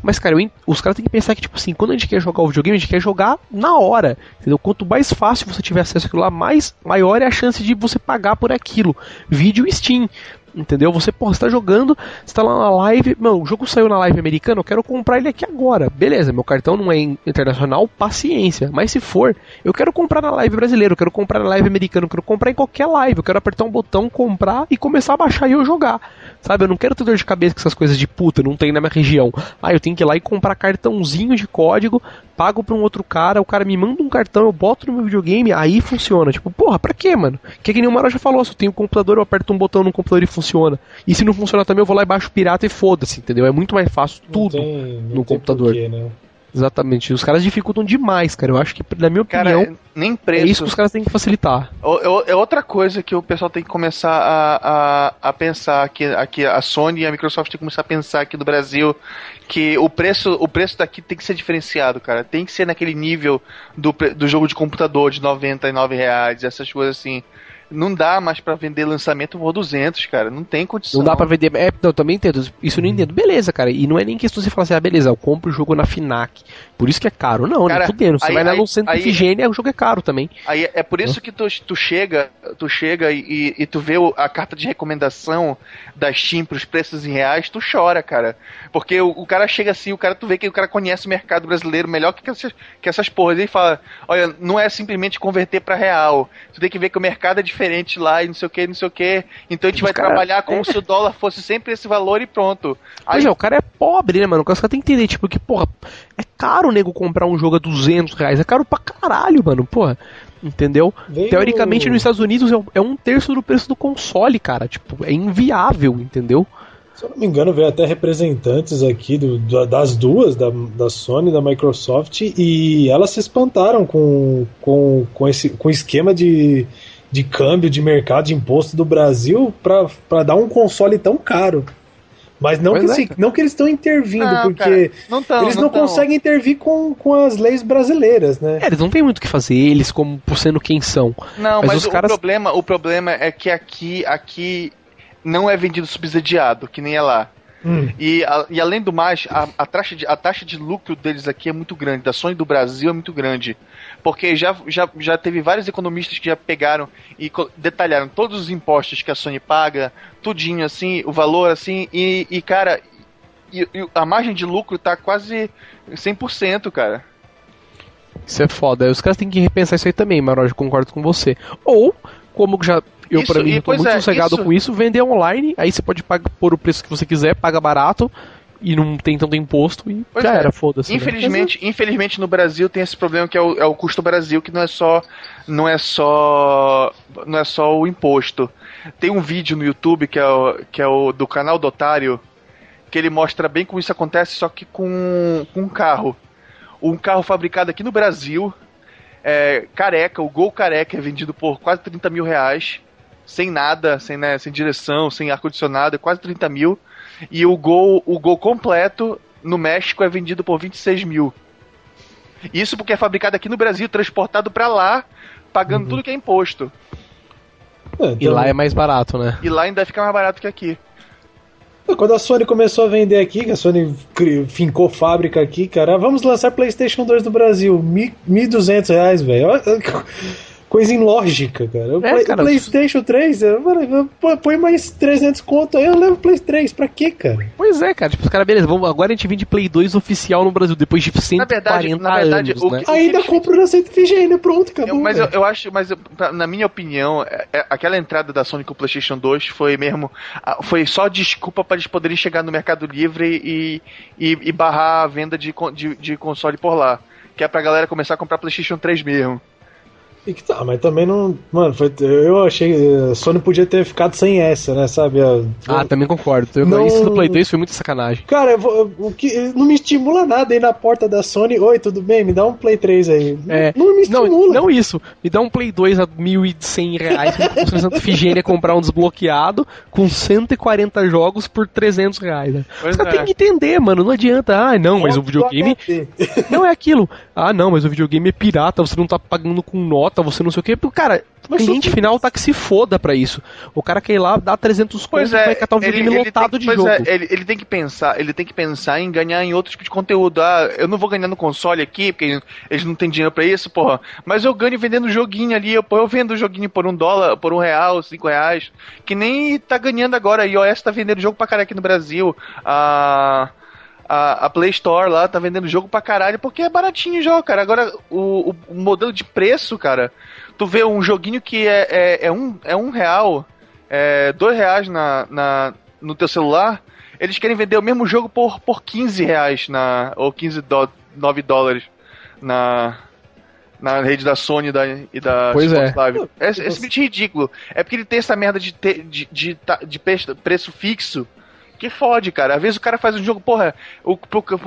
Mas, cara, eu, os caras têm que pensar que, tipo assim, quando a gente quer jogar o videogame, a gente quer jogar na hora, entendeu? Quanto mais fácil você tiver acesso àquilo lá, mais maior é a chance de você pagar por aquilo. Vídeo Steam. Entendeu? Você, porra, você tá jogando, você tá lá na live, mano, o jogo saiu na live americana, eu quero comprar ele aqui agora. Beleza, meu cartão não é internacional, paciência. Mas se for, eu quero comprar na live brasileira, eu quero comprar na live americana, eu quero comprar em qualquer live, eu quero apertar um botão, comprar e começar a baixar e eu jogar. Sabe, eu não quero ter dor de cabeça com essas coisas de puta, não tem na minha região. Ah, eu tenho que ir lá e comprar cartãozinho de código, pago pra um outro cara, o cara me manda um cartão, eu boto no meu videogame, aí funciona. Tipo, porra, pra quê, mano? Que, que nem o Maro já falou, se eu tenho um computador, eu aperto um botão no computador e funciona. E se não funcionar também, eu vou lá e baixo pirata e foda-se, entendeu? É muito mais fácil tudo tem, no computador. Porquê, né? Exatamente. Os caras dificultam demais, cara. Eu acho que, na minha opinião, cara, nem preço. é isso que os caras têm que facilitar. É outra coisa que o pessoal tem que começar a, a, a pensar aqui, aqui, a Sony e a Microsoft tem que começar a pensar aqui no Brasil que o preço, o preço daqui tem que ser diferenciado, cara. Tem que ser naquele nível do, do jogo de computador de 99 reais, essas coisas assim não dá mais para vender lançamento por 200, cara. Não tem condição. Não dá para vender. É, eu também entendo. Isso eu não entendo. Beleza, cara. E não é nem questão de você falar assim, ah, beleza, eu compro o jogo na Finac. Por isso que é caro. Não, cara, nem fudendo. Você aí, vai lá no centro aí, Figênia, o jogo é caro também. Aí é por isso que tu, tu chega, tu chega e, e tu vê a carta de recomendação da Steam pros preços em reais, tu chora, cara. Porque o, o, cara chega assim, o cara, tu vê que o cara conhece o mercado brasileiro melhor que essas, que essas porras. Ele fala, olha, não é simplesmente converter para real. Tu tem que ver que o mercado é diferente diferente lá e não sei o que, não sei o que. Então a gente vai cara, trabalhar como é... se o dólar fosse sempre esse valor e pronto. Aí... Pois é, o cara é pobre, né, mano? O cara tem que entender, tipo, que, porra, é caro o nego comprar um jogo a 200 reais. É caro pra caralho, mano, porra. Entendeu? Veio... Teoricamente, nos Estados Unidos é, é um terço do preço do console, cara. Tipo, é inviável, entendeu? Se eu não me engano, veio até representantes aqui do, das duas, da, da Sony e da Microsoft, e elas se espantaram com, com, com esse com esquema de, de câmbio, de mercado, de imposto do Brasil para dar um console tão caro. Mas não, que, é, se, não que eles estão intervindo, não, porque cara, não tão, eles não, não conseguem intervir com, com as leis brasileiras, né? É, eles não têm muito o que fazer, eles como por sendo quem são. Não, mas, mas o, caras... problema, o problema é que aqui, aqui não é vendido subsidiado, que nem é lá. Hum. E, a, e além do mais, a, a, taxa de, a taxa de lucro deles aqui é muito grande, da Sony do Brasil é muito grande. Porque já, já, já teve vários economistas que já pegaram e detalharam todos os impostos que a Sony paga, tudinho assim, o valor assim, e, e cara, e, e a margem de lucro tá quase 100%, cara. Isso é foda. Os caras têm que repensar isso aí também, Maroj, concordo com você. Ou, como já eu, pra mim, tô muito é, sossegado isso... com isso. Vender online, aí você pode pagar por o preço que você quiser, paga barato e não tem tanto imposto e pois já é. era, foda-se. Né? Infelizmente, né? infelizmente no Brasil tem esse problema que é o, é o custo Brasil, que não é só não é só não é só o imposto. Tem um vídeo no YouTube que é o, que é o do canal do Otário, que ele mostra bem como isso acontece, só que com, com um carro. Um carro fabricado aqui no Brasil, é, careca, o Gol careca é vendido por quase 30 mil reais sem nada, sem, né, sem direção, sem ar-condicionado, é quase 30 mil. E o gol, o gol completo no México é vendido por 26 mil. Isso porque é fabricado aqui no Brasil, transportado para lá, pagando uhum. tudo que é imposto. É, então... E lá é mais barato, né? E lá ainda fica mais barato que aqui. Quando a Sony começou a vender aqui, que a Sony fincou fábrica aqui, cara, vamos lançar PlayStation 2 no Brasil, R$ 1.200, velho coisa ilógica, cara. O, é, Play, cara, PlayStation 3, põe mais 300 conto aí, eu levo o Play 3, pra quê, cara? Pois é, cara. Tipo, os caras, beleza, vamos, agora a gente vende Play 2 oficial no Brasil, depois de 140 na verdade, na verdade, anos, o né? que, Ainda compro na Centro FGN, pronto, acabou. Eu, mas eu, eu, acho, mas na minha opinião, é, é, aquela entrada da Sony com o PlayStation 2 foi mesmo, foi só desculpa para eles poderem chegar no Mercado Livre e, e, e barrar a venda de, de, de console por lá. Que é pra galera começar a comprar PlayStation 3 mesmo. E que tá, mas também não. Mano, foi, eu achei. A Sony podia ter ficado sem essa, né? Sabe? ah, também concordo. Eu, não, isso do Play 2 foi muito sacanagem. Cara, o que não me estimula nada aí na porta da Sony. Oi, tudo bem? Me dá um Play 3 aí. É, não, não me estimula. Não, não isso. Me dá um Play 2 a 1.100 reais. Com Santa Figênia comprar um desbloqueado com 140 jogos por 300 reais. Né? Os caras é. tem que entender, mano. Não adianta. Ah, não, mas o videogame. Não é aquilo. Ah, não, mas o videogame é pirata. Você não tá pagando com nota você não sei o quê. Cara, o cliente final tá que se foda pra isso. O cara quer ir lá, dar 300 coisas é, vai catar um videogame ele lotado tem, de jogo. É, ele, ele, tem que pensar, ele tem que pensar em ganhar em outro tipo de conteúdo. Ah, eu não vou ganhar no console aqui, porque eles não têm dinheiro pra isso, porra. Mas eu ganho vendendo joguinho ali, eu, eu vendo joguinho por um dólar, por um real, cinco reais. Que nem tá ganhando agora. A iOS tá vendendo jogo pra caralho aqui no Brasil. Ah a, a, Play Store lá tá vendendo jogo pra caralho porque é baratinho o jogo, cara. Agora, o, o, modelo de preço, cara, tu vê um joguinho que é, é, é um, é um real, é dois reais na, na, no teu celular, eles querem vender o mesmo jogo por, por 15 reais na, ou 15 do, 9 dólares na, na rede da Sony da, e da pois Xbox é. Live. É, é simplesmente ridículo. É porque ele tem essa merda de, ter, de, de, de, de preço fixo que fode, cara. Às vezes o cara faz um jogo, porra, o,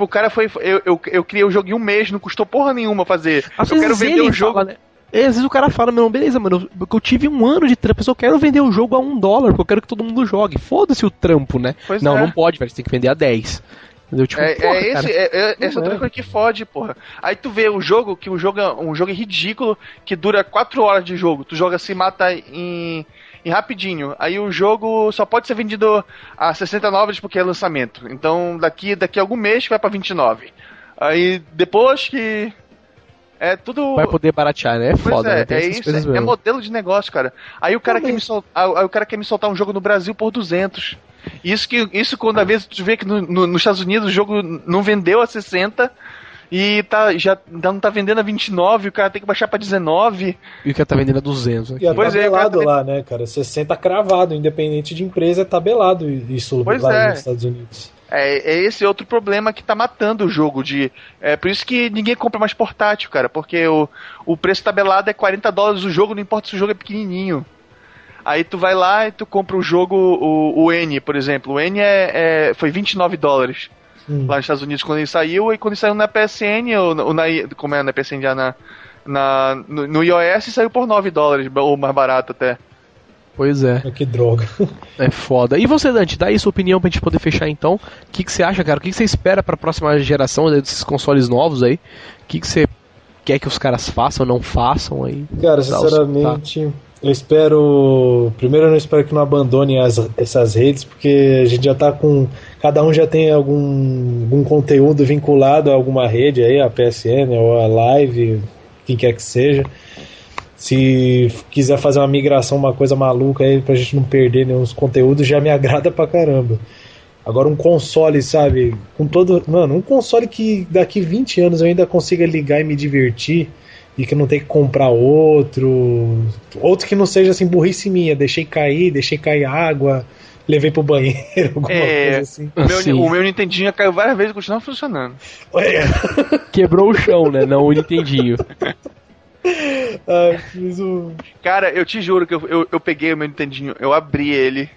cara foi. Eu, eu, eu criei o jogo em um mês, não custou porra nenhuma fazer. Às eu quero vender o jogo. Fala, né? Às vezes o cara fala, meu, beleza, mano, eu tive um ano de trampo, eu quero vender o jogo a um dólar, porque eu quero que todo mundo jogue. Foda-se o trampo, né? Pois não, é. não pode, velho, você tem que vender a 10. Entendeu? Tipo, é, porra, é, esse, é, é, essa outra é. coisa que fode, porra. Aí tu vê o jogo, que o jogo é um jogo ridículo, que dura 4 horas de jogo. Tu joga se mata em e rapidinho. Aí o jogo só pode ser vendido a 69 porque é lançamento. Então daqui daqui a algum mês vai para 29. Aí depois que é tudo. Vai poder baratear, né? É foda, é, né? é isso, é, é, modelo de negócio, cara. Aí o cara, quer me sol... Aí o cara quer me soltar um jogo no Brasil por 200. Isso que isso quando às vezes tu vê que no, no, nos Estados Unidos o jogo não vendeu a 60 e tá, já não tá vendendo a 29, o cara tem que baixar pra 19. E o cara tá vendendo a 200. Aqui. E é pois tabelado é, tá... lá, né, cara? 60 cravado, independente de empresa, é tabelado isso pois lá é. nos Estados Unidos. É, é, esse outro problema que tá matando o jogo. de É por isso que ninguém compra mais portátil, cara. Porque o, o preço tabelado é 40 dólares o jogo, não importa se o jogo é pequenininho. Aí tu vai lá e tu compra o jogo, o, o N, por exemplo. O N é, é, foi 29 dólares hum. lá nos Estados Unidos quando ele saiu, e quando ele saiu na PSN, ou, ou na, como é na PSN já na, na, no, no iOS, saiu por 9 dólares, ou mais barato até. Pois é. Que droga. É foda. E você, Dante, dá aí sua opinião pra gente poder fechar então. O que, que você acha, cara? O que, que você espera pra próxima geração desses consoles novos aí? O que, que você quer que os caras façam ou não façam aí? Cara, sinceramente, eu espero. Primeiro, eu não espero que não abandonem as, essas redes, porque a gente já tá com. Cada um já tem algum, algum conteúdo vinculado a alguma rede aí, a PSN ou a Live, quem quer que seja. Se quiser fazer uma migração, uma coisa maluca aí, pra gente não perder nenhum conteúdos, já me agrada pra caramba. Agora um console, sabe? Com todo. Mano, um console que daqui 20 anos eu ainda consiga ligar e me divertir e que não tem que comprar outro. Outro que não seja assim, burrice minha. Deixei cair, deixei cair água, levei pro banheiro, alguma é, coisa assim. O meu, o meu Nintendinho caiu várias vezes e continua funcionando. É. Quebrou o chão, né? Não o Nintendinho. Ai, um... Cara, eu te juro que eu, eu, eu, peguei o meu Nintendinho, eu abri ele.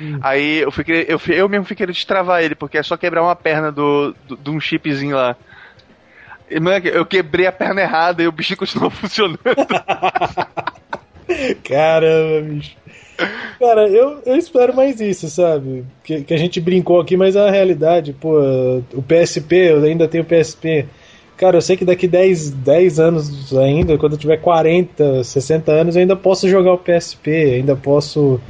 Hum. Aí eu, fui, eu, eu mesmo fui querer destravar ele, porque é só quebrar uma perna do, do, de um chipzinho lá. Eu quebrei a perna errada e o bichinho continuou funcionando. Caramba, bicho. Cara, eu, eu espero mais isso, sabe? Que, que a gente brincou aqui, mas a realidade, pô, o PSP, eu ainda tenho o PSP. Cara, eu sei que daqui 10, 10 anos ainda, quando eu tiver 40, 60 anos, eu ainda posso jogar o PSP, ainda posso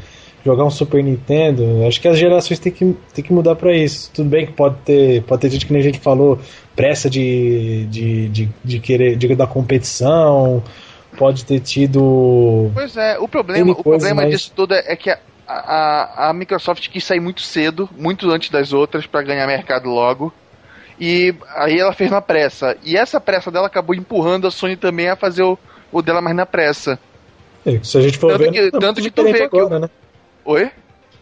jogar um Super Nintendo. Acho que as gerações têm que, têm que mudar para isso. Tudo bem que pode ter, pode ter gente que nem a gente falou, pressa de, de, de, de querer de, da competição, pode ter tido. Pois é, o problema, o problema disso tudo é, é que a, a, a Microsoft quis sair muito cedo, muito antes das outras, para ganhar mercado logo. E aí ela fez na pressa. E essa pressa dela acabou empurrando a Sony também a fazer o, o dela mais na pressa. É, se a gente for tanto ver, que, tanto que tu vê agora, que. Né? Oi?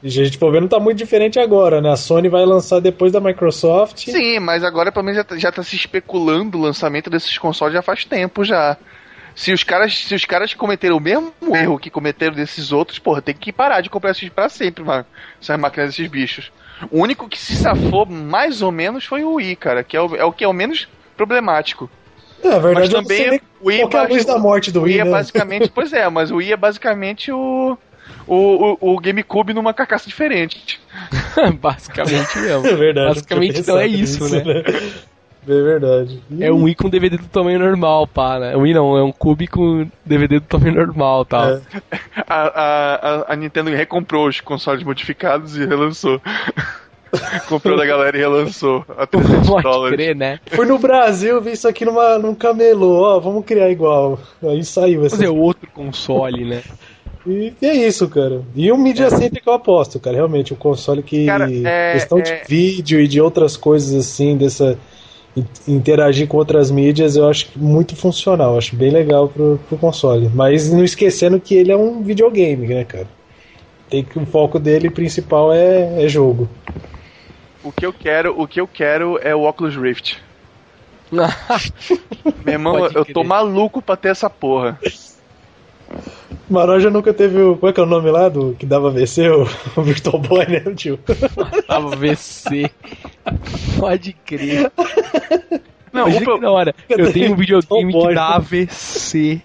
Gente ver, não tá muito diferente agora, né? A Sony vai lançar depois da Microsoft. Sim, mas agora pelo menos já tá, já tá se especulando o lançamento desses consoles já faz tempo já. Se os caras, se os caras cometeram o mesmo erro que cometeram desses outros, porra, tem que parar de comprar esses pra sempre, mano. Essas máquinas desses bichos. O único que se safou mais ou menos foi o Wii, cara, que é o, é o que é o menos problemático. É, a verdade mas também é, o Wii é a luz da morte do Wii, Wii é né? basicamente, pois é, mas o Wii é basicamente o o, o, o GameCube numa carcaça diferente. Basicamente mesmo. É verdade. Basicamente então é isso, né? né? É verdade. É um Wii com DVD do tamanho normal, pá, né? Um Wii não, é um Cube com DVD do tamanho normal, tal. É. A, a, a, Nintendo recomprou os consoles modificados e relançou. Comprou da galera e relançou a 300 Pode dólares. Crer, né? Fui no Brasil, vi isso aqui numa, num camelô, ó, vamos criar igual. Aí saiu essa. Fazer outro console, né? E, e, é isso, cara. E o Media é. Center que eu aposto, cara. Realmente, um console que. Cara, é, questão é... de vídeo e de outras coisas assim, dessa. Interagir com outras mídias, eu acho muito funcional. Acho bem legal pro, pro console. Mas não esquecendo que ele é um videogame, né, cara? Tem que o foco dele principal é, é jogo. O que eu quero, o que eu quero é o Oculus Rift. Meu irmão, eu tô maluco pra ter essa porra. Maroja nunca teve o. Qual é que é o nome lá do que dava VC? O, o Virtual Boy, né, tio? Dava VC. Pode crer. Não, Imagina o pro- que da hora. Eu tenho um videogame Virtual que Boy. dá AVC.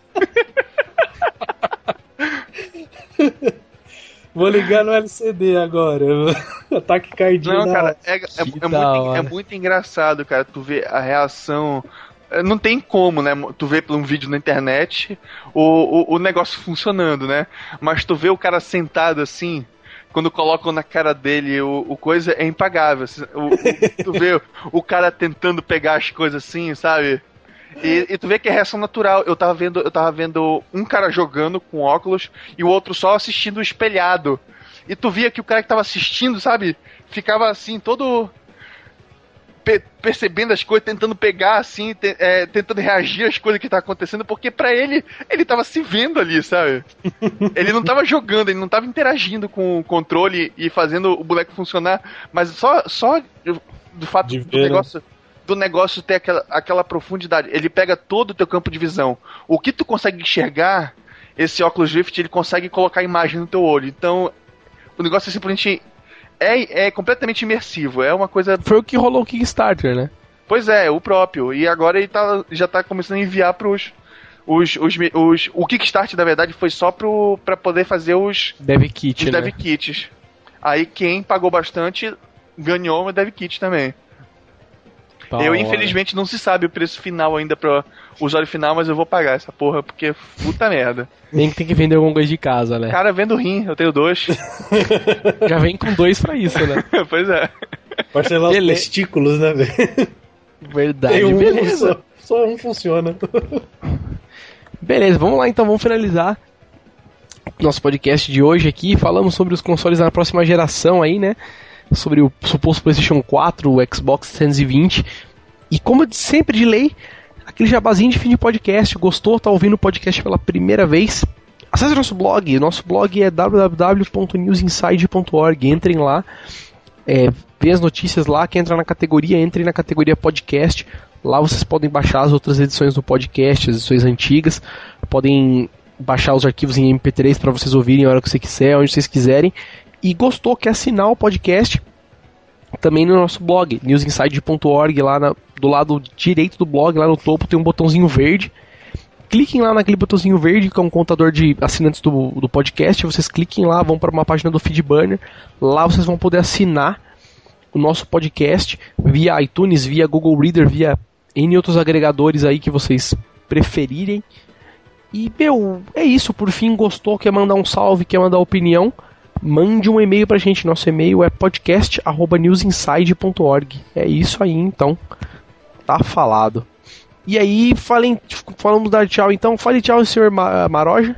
Vou ligar no LCD agora. Ataque cardíaco. Não, cara, é, é- é muito, é muito engraçado, cara, tu vê a reação. É, Não tem como, né? Tu vê por um vídeo na internet o, o, o negócio funcionando, né? Mas tu vê o cara sentado assim, quando colocam na cara dele o, o coisa, é impagável. O, o- tu vê o cara tentando pegar as coisas assim, sabe? E, e tu vê que é reação natural. Eu tava vendo, eu tava vendo um cara jogando com óculos e o outro só assistindo espelhado. E tu via que o cara que tava assistindo, sabe, ficava assim, todo pe- percebendo as coisas, tentando pegar assim, te- é, tentando reagir às coisas que tá acontecendo, porque pra ele, ele tava se vendo ali, sabe? ele não tava jogando, ele não tava interagindo com o controle e fazendo o boneco funcionar, mas só, só do fato De do né? negócio do negócio ter aquela, aquela profundidade. Ele pega todo o teu campo de visão. O que tu consegue enxergar, esse óculos Rift, ele consegue colocar a imagem no teu olho. Então, o negócio é simplesmente. É, é completamente imersivo. É uma coisa. Foi o que rolou o Kickstarter, né? Pois é, o próprio. E agora ele tá, já tá começando a enviar pros. Os, os, os, o Kickstarter, na verdade, foi só pro, pra poder fazer os, Dev Kit, os né? dev kits. Aí quem pagou bastante ganhou o dev kit também. Da eu, hora. infelizmente, não se sabe o preço final ainda pro usuário final, mas eu vou pagar essa porra, porque puta merda. Nem que tem que vender alguma coisa de casa, né? Cara, vendo rim, eu tenho dois. Já vem com dois pra isso, né? pois é. Parcelar os Beleza. testículos, né, velho? Verdade. Um, Beleza. Só, só um funciona. Beleza, vamos lá então, vamos finalizar nosso podcast de hoje aqui. Falamos sobre os consoles da próxima geração aí, né? Sobre o suposto PlayStation 4, o Xbox 320. E como sempre de lei, aquele jabazinho de fim de podcast. Gostou? Tá ouvindo o podcast pela primeira vez? Acesse nosso blog. Nosso blog é www.newsinside.org. Entrem lá. É, vê as notícias lá, quem entrar na categoria, entre na categoria podcast. Lá vocês podem baixar as outras edições do podcast, as edições antigas. Podem baixar os arquivos em MP3 para vocês ouvirem a hora que você quiser, onde vocês quiserem. E gostou, quer assinar o podcast? Também no nosso blog, newsinside.org, lá na- do lado direito do blog, lá no topo tem um botãozinho verde. Cliquem lá naquele botãozinho verde que é um contador de assinantes do, do podcast. Vocês cliquem lá, vão para uma página do Feedburner. Lá vocês vão poder assinar o nosso podcast via iTunes, via Google Reader, via N outros agregadores aí que vocês preferirem. E, meu, é isso. Por fim, gostou, quer mandar um salve, quer mandar opinião, mande um e-mail pra gente. Nosso e-mail é podcast.newsinside.org. É isso aí, então. Tá falado. E aí, falem, falamos dar tchau, então. Fale tchau, senhor Ma- Maroja.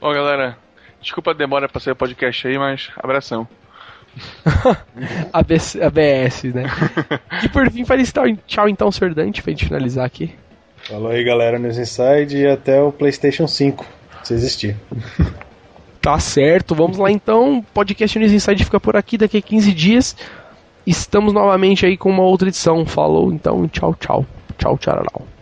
Ó, galera, desculpa a demora pra sair o podcast aí, mas abração. ABS, ABS, né? e por fim, fale tchau, tchau então, senhor Dante, pra gente finalizar aqui. Falou aí, galera, News Inside e até o PlayStation 5, se existir. Tá certo, vamos lá então. Podcast News Inside fica por aqui daqui a 15 dias. Estamos novamente aí com uma outra edição. Falou, então, tchau, tchau. Tchau, tchau.